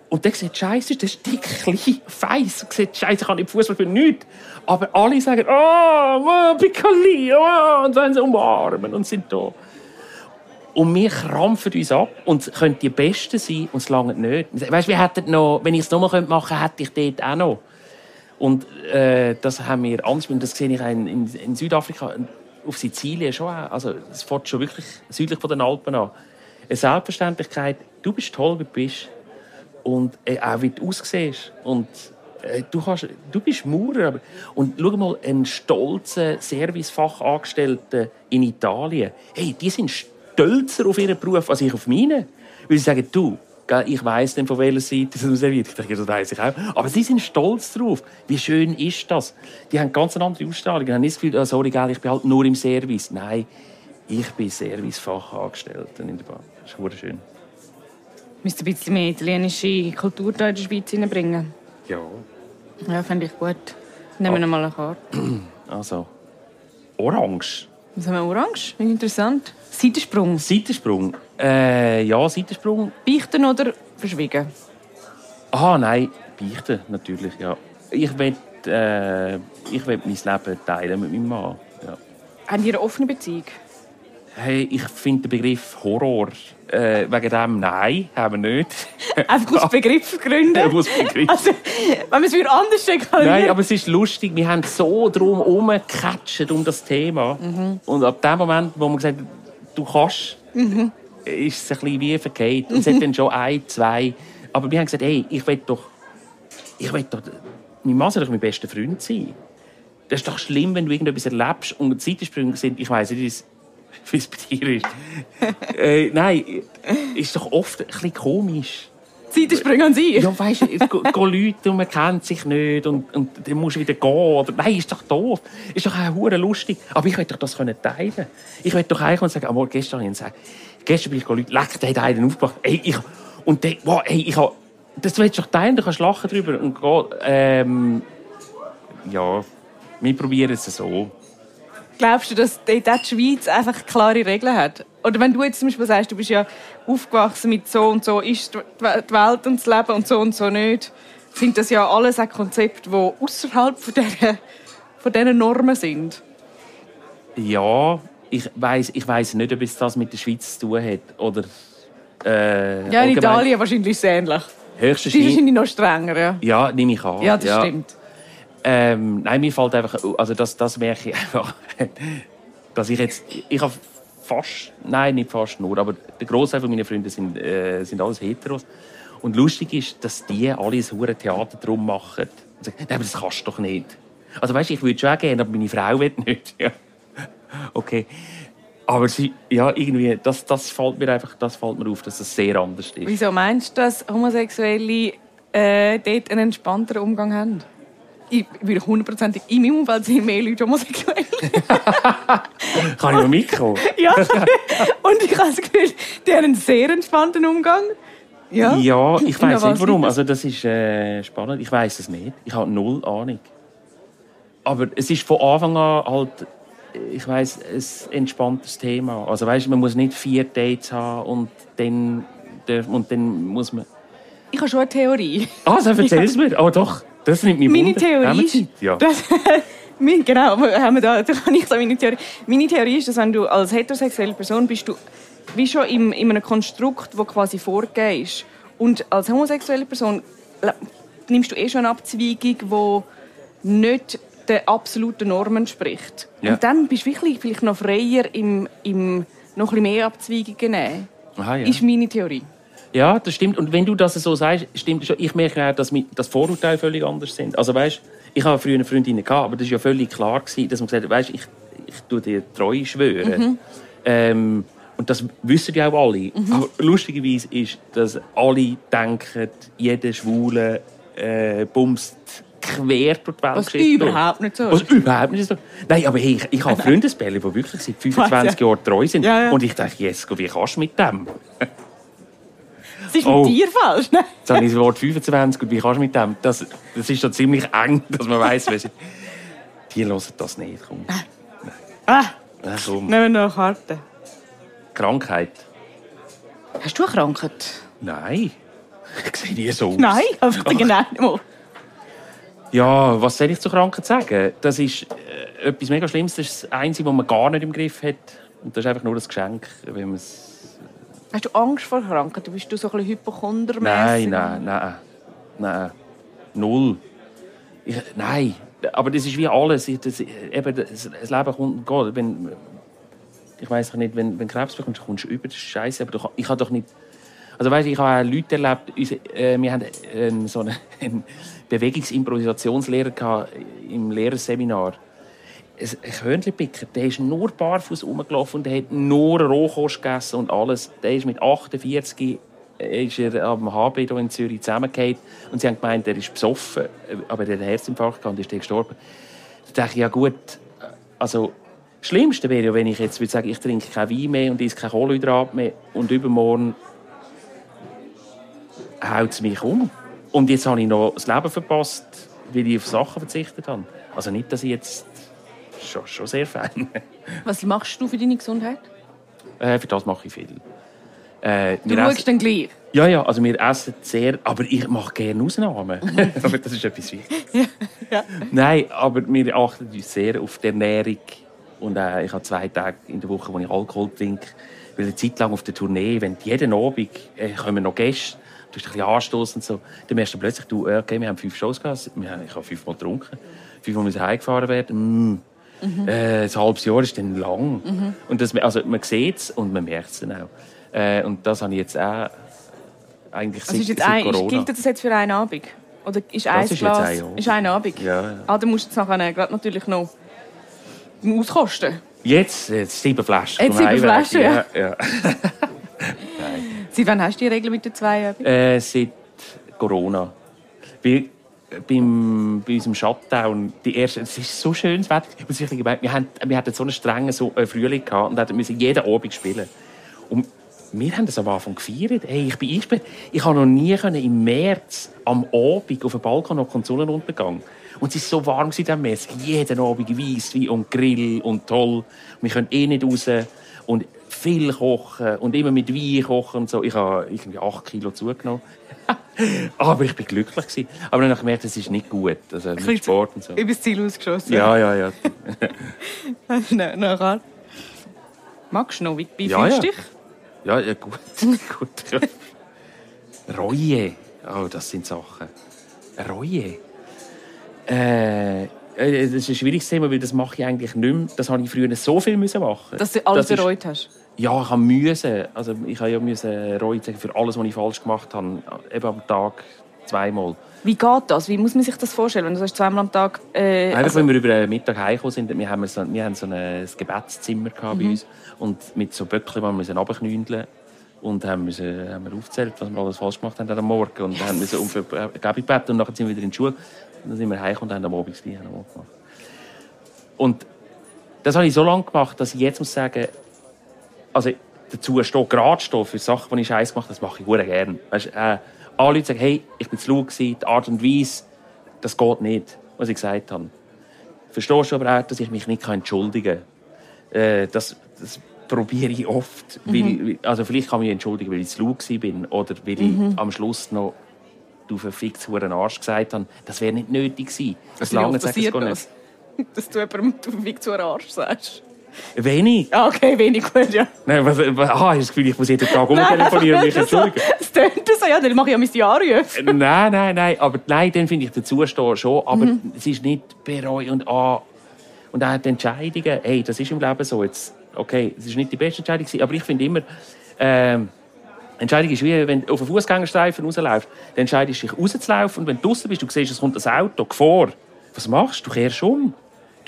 und der sieht scheiße, der ist dick, klein, feiss, sieht scheiße, kann nicht Fußball für nichts. Aber alle sagen, oh, Piccoli, oh, und wollen sie umarmen und sind da. Und wir krampfen uns ab und können die Besten sein und es lange nicht. Weißt, wir hätten noch, wenn ich es nochmal machen könnte, hätte ich dort auch noch. Und äh, das haben wir anders. Und das sehe ich in, in, in Südafrika, auf Sizilien schon auch. Also, es fährt schon wirklich südlich von den Alpen an. Eine Selbstverständlichkeit, du bist toll, wie du bist und äh, auch wie du aussiehst. Und äh, du, kannst, du bist Maurer. Und schau mal, einen stolzen Servicefachangestellten in Italien, hey, die sind stolzer auf ihren Beruf als ich auf meinen. Weil sie sagen, du, ich weiß dann, von welcher Seite du serviert. Ich denke, das weiß ich auch. Aber sie sind stolz darauf. Wie schön ist das? Die haben ganz eine andere Ausstrahlung. Die haben nicht das Gefühl, oh, sorry, ich bin halt nur im Service. Nein, ich bin Servicefachangestellter in der Bahn. Das ist wunderschön müsste ein bisschen mehr italienische Kultur in der Schweiz hineinbringen. Ja. Ja, finde ich gut. Nehmen wir oh. mal eine Karte. Also, Orange. Was haben wir Orange? Interessant. Seitensprung. Seitensprung. Äh, ja, Seitensprung. Beichten oder verschwiegen? Ah, nein, beichten natürlich, ja. Ich will, äh, ich will mein Leben teilen mit meinem Mann. Ja. Haben Sie eine offene Beziehung? Hey, ich finde den Begriff Horror äh, wegen dem nein, haben wir nicht. Einfach aus Begriffsgründen. Aus Begriff. Also, wenn man es wieder anders deklarieren Nein, aber es ist lustig. Wir haben so drum herumgecatcht um das Thema. Und ab dem Moment, wo man gesagt hat, du kannst, ist es ein bisschen wie verkehrt. Und es hat dann schon ein, zwei. Aber wir haben gesagt, hey, ich will doch, ich will doch, mein Mann soll doch mein bester Freund sein. Das ist doch schlimm, wenn du irgendetwas erlebst und Zeitsprünge sind, ich weiß nicht, wie es- bei dir ist. äh, nein, ist doch oft ein bisschen komisch. Zeitensprünge an Sie. Ja, weißt du, go Leute und man kennt sich nicht und, und dann musst du wieder gehen. Oder, nein, ist doch doof. Ist doch auch hure lustig. Aber ich möchte doch das können teilen. Ich möchte doch eigentlich sagen, amor, gestern habe ich gesagt, gestern bin ich Leute, leck, der hat einen aufgebracht. Ey, ich, und der, wow, ey, ich habe, das willst du doch teilen, du kannst lachen drüber und gehen. Ähm, ja, wir probieren es so. Glaubst du, dass die Schweiz einfach klare Regeln hat? Oder wenn du jetzt zum Beispiel sagst, du bist ja aufgewachsen mit so und so ist die die Welt und das Leben und so und so nicht, sind das ja alles auch Konzepte, die außerhalb von dieser, von diesen Normen sind. Ja, ich weiß ich weiss nicht, ob es das mit der Schweiz zu tun hat. Oder, äh, Ja, in Italien wahrscheinlich ist es ähnlich. Die ist Höchstwahrscheinlich. wahrscheinlich noch strenger, ja. Ja, nehme ich an. Ja, das stimmt. Ähm, nein, mir fällt einfach, also das, das merke ich einfach, dass ich jetzt, ich habe fast, nein, nicht fast nur, aber der Großteil von meinen Freunden sind, äh, sind alles Heteros. Und lustig ist, dass die alle ein hure Theater drum machen. Und sagen, nein, aber das kannst du doch nicht. Also weißt du, ich würde schon gerne, aber meine Frau will nicht. Okay. Aber sie, ja, irgendwie, das, das fällt mir einfach, das fällt mir auf, dass das sehr anders ist. Wieso meinst du, dass Homosexuelle äh, dort einen entspannteren Umgang haben? Ich würde hundertprozentig in meinem Umfeld sind mehr Leute homosexuell. Kann ich noch mitkommen? ja. Und ich habe das Gefühl, die haben einen sehr entspannten Umgang. Ja. Ja, ich weiß nicht warum. Also das ist äh, spannend. Ich weiß es nicht. Ich habe null Ahnung. Aber es ist von Anfang an halt, ich weiß, ein entspanntes Thema. Also weißt, man muss nicht vier Dates haben und dann und dann muss man. Ich habe schon eine Theorie. Ah, so erzähl's mir. Aber doch, das nimmt mich Meine Wunder. Theorie ist? Ja. dass, genau, haben wir da, da kann ich so meine Theorie. Meine Theorie ist, dass wenn du als heterosexuelle Person bist, du wie schon in, in einem Konstrukt, das quasi vorgegeben ist. Und als homosexuelle Person nimmst du eh schon eine Abzweigung, die nicht den absoluten Normen entspricht. Ja. Und dann bist du wirklich vielleicht noch freier im, im noch ein bisschen mehr Abzweigungen nehmen. Aha, ja. Ist meine Theorie. Ja, das stimmt. Und wenn du das so sagst, stimmt schon. Ich merke auch, dass dass Vorurteile völlig anders sind. Also weißt, ich habe früher eine Freundin gehabt, aber das ist ja völlig klar gewesen, dass man gesagt hat, weißt, ich, ich tue dir treu schwören. Ähm, und das wissen ja auch alle. Aber lustigerweise ist, dass alle denken, jeder Schwule äh, bumst quer durch die Was Weltgeschichte. durch. überhaupt nicht so Was ist. überhaupt nicht so. Nein, aber hey, ich, ich habe Freundesbälle, die wirklich seit 25 Ja. Jahren treu sind. Ja, ja. Und ich denke, Jesko, wie kannst du mit dem? Es ist Oh. mit dir falsch. Jetzt habe ich das Wort 25 und wie kannst du mit dem? Das, das ist schon ziemlich eng, dass man weiss, wer sie... Die hören das nicht. Komm. Ah, Ja, komm. nehmen wir noch eine Karte. Krankheit? Hast du eine Krankheit? Nein. Ich sehe nie so aus. Nein, einfach genau nicht mal. Ja, was soll ich zur Krankheit sagen? Das ist äh, etwas mega Schlimmes. Das ist das Einzige, was man gar nicht im Griff hat. Und das ist einfach nur das Geschenk, wenn man es... Hast du Angst vor Krankheiten? Bist du so ein bisschen hypochondermäßig? Nein, nein, nein. Nein. Null. Ich, nein. Aber das ist wie alles. Ich- Das, eben, das, das Leben kommt und geht. Wenn, ich weiß nicht, wenn, wenn Krebs bekommst, kommst du über. Das scheiße. Aber kann- ich habe doch nicht. Also weißt, ich habe Leute erlebt. Äh, wir haben ähm, so einen, Bewegungsimprovisationslehrer im Lehrerseminar. Ein Hörnchenpicker, der ist nur barfuß rumgelaufen und der hat nur Rohkost gegessen und alles. Der ist mit 48 ist er am HB in Zürich zusammengefallen und sie haben gemeint, er ist besoffen, aber er hat einen Herzinfarkt und ist gestorben. Da dachte ich, ja gut, also das Schlimmste wäre ja, wenn ich jetzt würde sagen, ich trinke kein Wein mehr und esse kein Kohlenhydrat mehr und übermorgen haut es mich um. Und jetzt habe ich noch das Leben verpasst, weil ich auf Sachen verzichtet habe. Also nicht, dass ich jetzt schon, schon sehr fein. Was machst du für deine Gesundheit? äh, für das mache ich viel. Äh, Du schaust dann gleich. ja, ja, also wir essen sehr, aber ich mache gerne Ausnahmen. aber das ist etwas Wichtiges. ja. Nein, aber wir achten uns sehr auf die Ernährung. Und äh, ich habe zwei Tage in der Woche, wo ich Alkohol trinke. Weil eine Zeit lang auf der Tournee, wenn jeden Abend äh, kommen noch Gäste, Du hast ein bisschen Anstoß und so. Dann merkst du plötzlich, du, äh, okay, wir haben fünf Shows gehabt, ich habe fünfmal getrunken, fünfmal müssen heimgefahren werden. Mm. Äh, ein halbes Jahr ist dann lang. Und das, also, man sieht es und man merkt es dann auch. Äh, und das habe ich jetzt auch eigentlich Also seit, ist jetzt seit ein, ist, Corona. gilt das jetzt für einen Abend? Oder ist ein ist Glas ein Abend. ist ein Abend? Ja, ja. Ah, dann musst du jetzt nachher gerade natürlich noch auskosten. Jetzt, jetzt sieben Flaschen. Jetzt sieben. Flaschen, ja. ja. Seit wann hast du die Regel mit den zwei Abenden? Äh, seit Corona. Weil beim, bei unserem Shutdown, die erste, es ist so schönes Wetter. Ich gemerkt, wir, haben, wir hatten so einen strengen so, äh, Frühling gehabt und müssen jeden Abend spielen. Und wir haben das am Anfang gefeiert. Hey, ich bin eingesperrt. Ich habe noch nie können im März am Abend auf dem Balkon noch den Sonnenuntergang. Und es war so warm in diesem März. Jeden Abend Weisswein und Grill und toll. Wir können eh nicht raus. Und viel kochen und immer mit Wein kochen und so. Ich habe irgendwie acht Kilo zugenommen. Aber ich bin glücklich gewesen. Aber dann habe ich gemerkt, das ist nicht gut. Also mit Sport und so. Übers Ziel ausgeschossen. Ja, ja, ja. Na, nachher. Magst du noch? Wie, wie Ja, fühlst du ja. dich? Ja, ja, gut. gut. ja. Reue. Oh, das sind Sachen. Reue. Äh, äh, das ist ein schwieriges Thema, weil das mache ich eigentlich nicht mehr. Das habe ich früher so viel müssen machen. Dass du alles Das ist- bereut hast? Ja, ich habe müssen. Also ich habe ja müssen Reue zeigen für alles, was ich falsch gemacht habe. Eben am Tag zweimal. Wie geht das? Wie muss man sich das vorstellen? Wenn du sagst, zweimal am Tag... Äh, Einfach, also, wenn wir über Mittag heimgekommen sind, wir haben so, wir haben so ein, Gebetszimmer gehabt Mhm. bei uns und mit so Böckchen, die wir runterknündeln und haben, müssen, haben wir aufgezählt, was wir alles falsch gemacht haben am Morgen und haben müssen um Vergebung gebeten und dann sind wir wieder in die Schule und dann sind wir heimgekommen und haben am Abend das Gleiche gemacht. Und das habe ich so lange gemacht, dass ich jetzt muss sagen, also dazu stehen, gerade stehen für Sachen, die ich scheiße gemacht das mache ich sehr gerne. Weißt, äh, alle Leute sagen, hey, ich bin zu laut gewesen, die Art und Weise, das geht nicht, was ich gesagt habe. Verstehst du aber auch, dass ich mich nicht entschuldigen kann? Äh, das, das probiere ich oft. Weil, also vielleicht kann ich mich entschuldigen, weil ich zu laut bin oder weil ich am Schluss noch du verfickt huren Arsch gesagt habe. Das wäre nicht nötig gewesen. Das lange sagt es gar nicht. das? Dass du jemandem du einem Arsch sagst. Wenig. Ah, okay, wenig gut, ja. Nein, was, was, ah, ich habe das Gefühl, ich muss jeden Tag umtelefonieren und mich entschuldigen. es tönt so, ja, dann mache ich ja mein Diarrhöf. nein, nein, nein. Aber nein, dann finde ich dazu stehen schon. Aber Mhm. es ist nicht bereu und ah. Und auch die Entscheidungen, hey, das ist im Leben so. Jetzt, okay, es ist nicht die beste Entscheidung aber ich finde immer, ähm, Entscheidung ist wie, wenn du auf einen Fußgängerstreifen rausläufst, dann entscheidest du dich rauszulaufen und wenn du draußen bist, du siehst, es kommt ein Auto, Gefahr. Was machst du? Du kehrst um.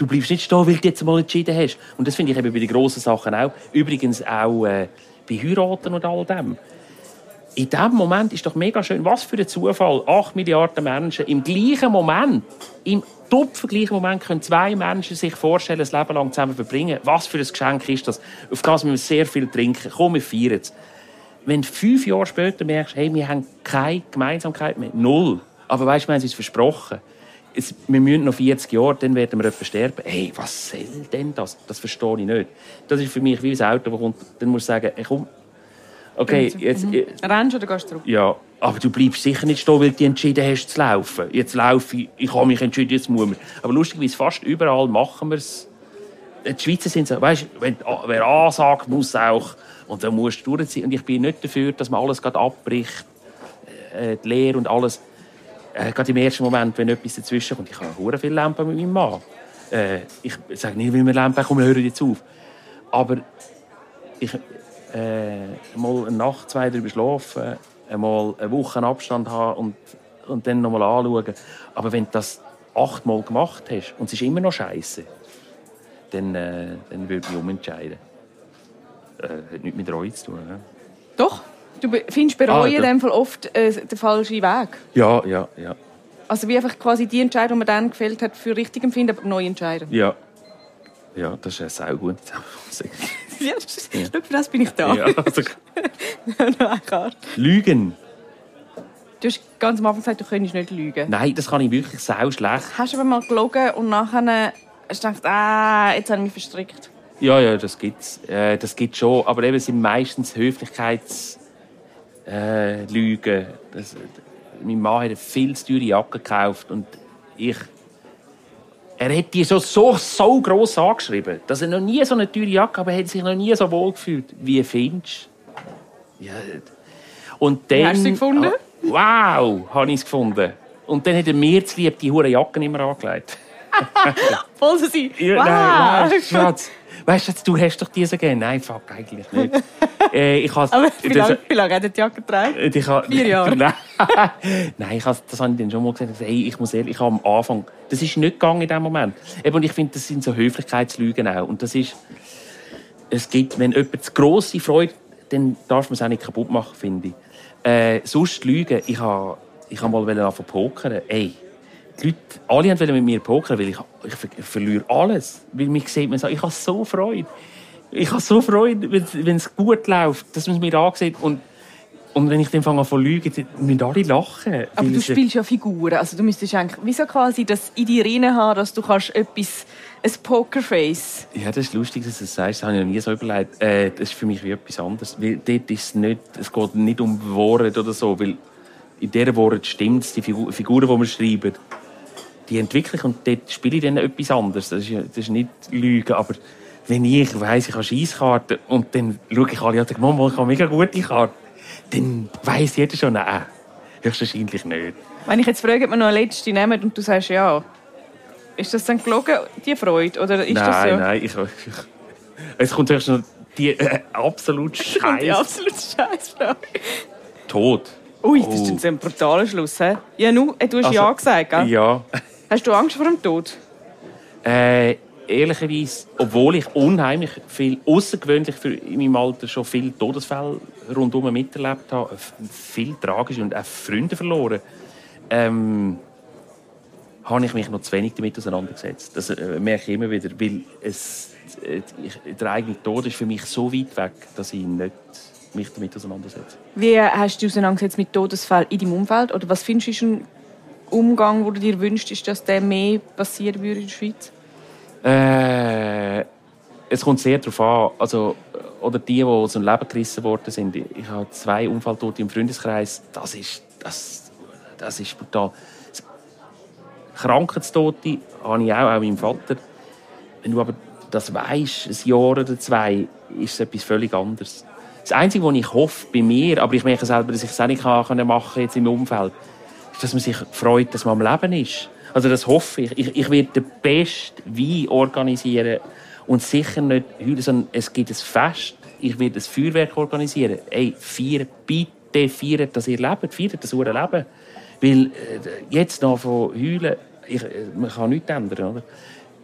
Du bleibst nicht stehen, weil du jetzt mal entschieden hast. Und das finde ich eben bei den grossen Sachen auch. Übrigens auch äh, bei Heiraten und all dem in dem Moment ist doch mega schön, was für ein Zufall. Acht Milliarden Menschen im gleichen Moment, im tupfen gleichen Moment können zwei Menschen sich vorstellen, ein Leben lang zusammen verbringen. Was für ein Geschenk ist das? Auf das müssen wir sehr viel trinken. Komm, wir feiern es. Wenn du fünf Jahre später merkst, hey, wir haben keine Gemeinsamkeit mehr, null. Aber weißt du, wir haben es uns versprochen. Es, wir müssen noch 40 Jahre, dann werden wir etwa sterben. Hey, was soll denn das? Das verstehe ich nicht. Das ist für mich wie ein Auto, das kommt. Dann musst du sagen, hey, komm, okay, jetzt, Rennst oder gehst du zurück? ja, aber du bleibst sicher nicht stehen, weil du entschieden hast zu laufen. Jetzt laufe ich, ich habe mich entschieden, jetzt muss man. Aber lustigerweise, fast überall machen wir es. Die Schweizer sind so, weißt du, wenn, wer A sagt, muss auch. Und dann musst du durchziehen. Und ich bin nicht dafür, dass man alles gerade abbricht, äh, die Lehre und alles. Äh, gerade im ersten Moment, wenn etwas dazwischen kommt. Ich habe hure viele Lampen mit meinem Mann. Äh, ich sage nicht, weil wir Lampen haben, komm, wir hören jetzt auf. Aber ich äh, mal eine Nacht, zwei drüber schlafen, einmal eine Woche Abstand haben und, und dann nochmal anschauen. Aber wenn du das achtmal gemacht hast und es ist immer noch scheiße, dann, äh, dann würde ich mich umentscheiden. Äh, hat nichts mit Reue zu tun. Ne? Doch. Du findest bereuen Ah, in dem Fall oft äh, den falschen Weg. Ja, ja, ja. Also wie einfach quasi die Entscheidung, die man dann gefällt hat, für richtig empfinden, aber neu entscheiden. Ja, ja das ist eine sehr gute Zusammenfassung. Ja, das ist, Schau, für das bin ich da. ja, also. Lügen. du hast ganz am Anfang gesagt, du könntest nicht lügen. Nein, das kann ich wirklich sau schlecht. Hast du aber mal gelogen und nachher hast du gedacht, ah, jetzt habe ich mich verstrickt. Ja, ja, das gibt's. Äh, das gibt's schon. Aber eben sind meistens Höflichkeitslügen. Äh, Lügen. das, mein Mann hat eine viel zu teure Jacke gekauft und ich. Er hat die so, so, so gross angeschrieben, dass er noch nie so eine teure Jacke aber er hat sich noch nie so wohl gefühlt. Wie findest du? Ja. Und dann, hast du sie gefunden? wow, habe ich es gefunden. Und dann hat er mir zu lieb die hure Jacken immer angelegt. Voll. Ja, wow. Nein, nein, Schatz. Weißt du, du hast doch diese gerne. Nein, fuck, eigentlich nicht. äh, ich has, Aber wie das- lange, wie lange hat er die Jacke getragen? äh, Ich ha, Vier Jahre. Nein, Nein ich has, das habe ich dann schon mal gesagt. Hey, ich muss ehrlich, ich habe am Anfang, das ist nicht gegangen in dem Moment. Eben, und ich finde, das sind so Höflichkeitslügen auch. Und das ist, es gibt, wenn jemand zu grosse Freude, dann darf man es auch nicht kaputt machen, finde ich. Äh, sonst Lügen, ich habe, ich habe mal anfangen pokern. Ey, die Leute, alle wollten mit mir pokern, weil ich, ich verliere alles. Weil mich sieht man so, ich habe so Freude. Ich habe so Freude, wenn es gut läuft, dass man es mir ansieht. Und, und wenn ich dann fange an zu lügen, dann müssen alle lachen. Aber du spielst ja Figuren. Also du müsstest eigentlich wieso quasi das in dir rein haben, dass du kannst etwas, ein Pokerface. Ja, das ist lustig, dass du das sagst. Das habe ich noch nie so überlegt. Äh, das ist für mich wie etwas anderes. Weil dort ist es nicht, es geht nicht um Worte oder so. Weil in dieser Worte stimmt es, die Figu Figuren, die wir schreiben, die entwickle ich und dort spiele ich dann etwas anderes. Das ist, das ist nicht Lügen, aber wenn ich weiss, ich habe Scheisskarten und dann schaue ich alle an und denke, Mama, ich habe mega gute Karten, dann weiss jeder schon, nein, höchstwahrscheinlich nicht. Wenn ich jetzt frage, ob wir noch eine letzte nehmen und du sagst ja, ist das dann gelogen, die Freude? Oder ist nein, das so? nein, ich, ich, es kommt höchstens noch die äh, absolut Die scheiß absolute Scheißfrage. Tod. Ui, das Oh. ist jetzt ein brutaler Schluss. He? Ja, nu, äh, du hast ja gesagt, gell? Ja. Hast du Angst vor dem Tod? Äh, ehrlicherweise, obwohl ich unheimlich viel, außergewöhnlich für in meinem Alter schon viele Todesfälle rundum miterlebt habe, viel tragische und auch Freunde verloren, ähm, habe ich mich noch zu wenig damit auseinandergesetzt. Das äh, merke ich immer wieder, weil es, äh, der eigene Tod ist für mich so weit weg, dass ich nicht mich damit auseinandersetze. Wie hast du dich auseinandergesetzt mit Todesfällen in deinem Umfeld? Oder was findest du ist ein Umgang, wo du dir wünschst, dass der mehr passieren würde in der Schweiz? Äh, es kommt sehr darauf an. Also, oder die, die aus dem Leben gerissen worden sind. Ich habe zwei Unfalltote im Freundeskreis. Das ist, das, das ist brutal. Krankheitstote habe ich auch, auch meinem Vater. Wenn du aber das weißt, ein Jahr oder zwei, ist es etwas völlig anderes. Das Einzige, was ich hoffe bei mir, aber ich merke selber, dass ich es auch nicht machen kann, jetzt im Umfeld, ist, dass man sich freut, dass man am Leben ist. Also das hoffe ich. Ich, ich werde den besten Wein organisieren und sicher nicht heute, sondern es gibt ein Fest. Ich werde ein Feuerwerk organisieren. Ey, feiert, bitte feiert, dass ihr lebt, feiert das hure Leben. Weil äh, jetzt noch von heulen, ich, äh, man kann nichts ändern, oder?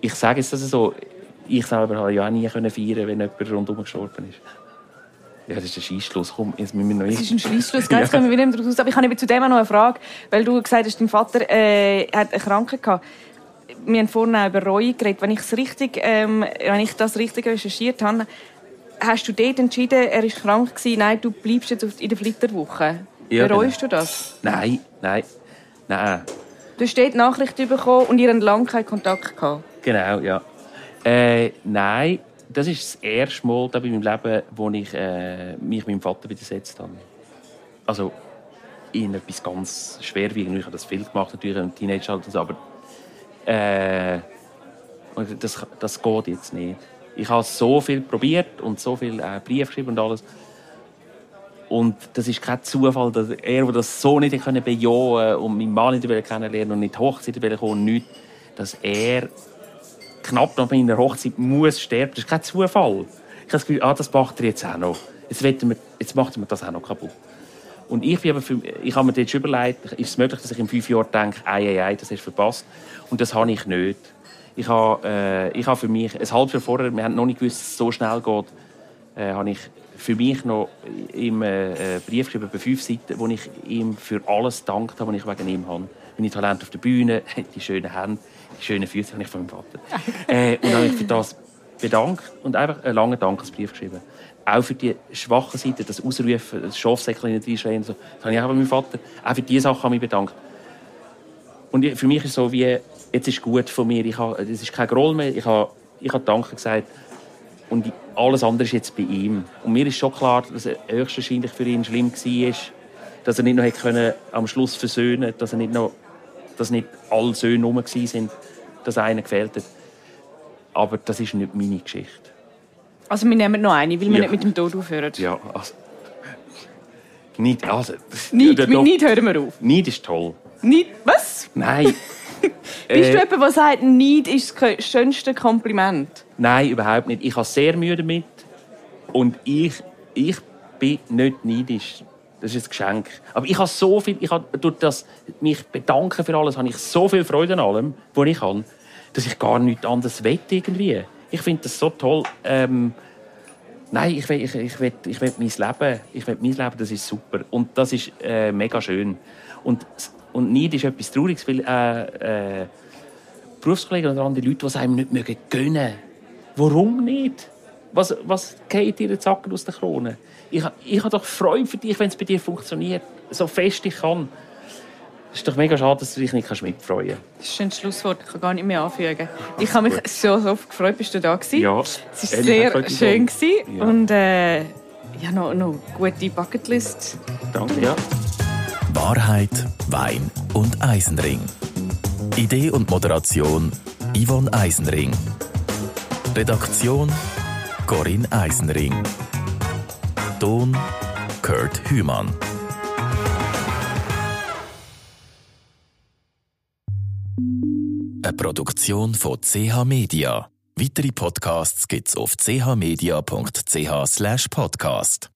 Ich sage jetzt das so, ich selber habe ja auch nie können feiern, wenn jemand rundherum gestorben ist. Ja, das ist ein Scheissschluss. Komm, jetzt müssen wir noch Das ist ein Schlussschluss, gell? Jetzt kommen wir wieder raus. Aber ich habe eben zu dem auch noch eine Frage, weil du gesagt hast, dein Vater äh, hat eine Krankheit gehabt. Wir haben vorhin auch über Reue geredet. Wenn richtig, ähm, wenn ich das richtig recherchiert habe, hast du dort entschieden, er war krank gewesen, nein, du bleibst jetzt in der Flitterwoche. Ja, Bereust du das? Nein, nein, nein. Du hast dort Nachrichten bekommen und ihr habt lange keinen Kontakt gehabt. Genau, ja. Äh, nein, das ist das erste Mal in meinem Leben, wo ich äh, mich meinem Vater widersetzt habe. Also in etwas ganz schwerwiegendes. Ich habe das viel gemacht, natürlich im Teenageralter, so, aber äh, das, das geht jetzt nicht. Ich habe so viel probiert und so viel äh, Brief geschrieben und alles. Und das ist kein Zufall, dass er, der das so nicht können bejahen und meinen Mann nicht kennenlernen und nicht Hochzeit kommen nichts, dass er knapp nach meiner Hochzeit muss sterben. Das ist kein Zufall. Ich habe das Gefühl, ah, das macht er jetzt auch noch. Jetzt, wir, jetzt macht er das auch noch kaputt. Und ich, bin aber für, ich habe mir jetzt schon überlegt, ist es möglich, dass ich in fünf Jahren denke, ei, ei, ei, das du verpasst. Und das habe ich nicht. Ich habe, äh, ich habe für mich, ein halbes Jahr vorher, wir haben noch nicht gewusst, dass es so schnell geht, äh, habe ich für mich noch ihm äh, einen Brief geschrieben, bei fünf Seiten, wo ich ihm für alles dankt habe, was ich wegen ihm habe. Meine Talente auf der Bühne, die schönen Hände, die schönen Füße habe ich von meinem Vater. äh, und habe mich für das bedankt und einfach einen langen Dankesbrief geschrieben. Auch für die schwachen Seiten, das Ausrufen, das Schafsäckchen nicht reinschreien, so, das habe ich auch bei meinem Vater. Auch für diese Sachen habe ich mich bedankt. Und für mich ist es so wie, jetzt ist gut von mir, ich habe, es ist kein Groll mehr, ich habe, ich habe Danke gesagt und alles andere ist jetzt bei ihm. Und mir ist schon klar, dass er höchstwahrscheinlich für ihn schlimm war, dass er nicht noch hätte können, am Schluss versöhnen dass er nicht noch, dass nicht alle Söhne rum waren, dass einer gefehlt hat. Aber das ist nicht meine Geschichte. Also wir nehmen noch eine, weil wir Ja. nicht mit dem Tod aufhören. Ja, also, Neid, also, Ja, mit. Neid hören wir auf. Neid ist toll. Neid, was? Nein. Bist du Äh, jemand, der sagt, Neid ist das schönste Kompliment? Nein, überhaupt nicht. Ich habe sehr Mühe damit. Und ich, ich bin nicht neidisch. Das ist ein Geschenk. Aber ich habe so viel, ich habe durch das mich bedanken für alles, habe ich so viel Freude an allem, was ich habe, dass ich gar nichts anderes will irgendwie. Ich finde das so toll. Ähm, nein, ich will, ich, ich will, ich will mein Leben, ich will mein Leben, das ist super. Und das ist äh, mega schön. Und, und Neid ist etwas Trauriges, weil äh, äh, Berufskollegen oder andere Leute, die einem nicht mögen, gönnen. Warum nicht? Was, was geht dir jetzt aus der Krone? Ich, ha- ich habe doch Freude für dich, wenn es bei dir funktioniert, so fest ich kann. Es ist doch mega schade, dass du dich nicht kannst mitfreuen kannst. Das ist ein Schlusswort, ich kann gar nicht mehr anfügen. Ich habe mich so, so oft gefreut, bist du da gewesen. Ja, Es war sehr schön gewesen. Ja. und äh, ja, noch, noch gute Bucketlist. Danke, ja. Wahrheit, Wein und Eisenring. Idee und Moderation Yvonne Eisenring. Redaktion Corinne Eisenring. Ton Kurt Hümann. Eine Produktion von CH Media. Weitere Podcasts gibt's auf chmedia.ch/podcast.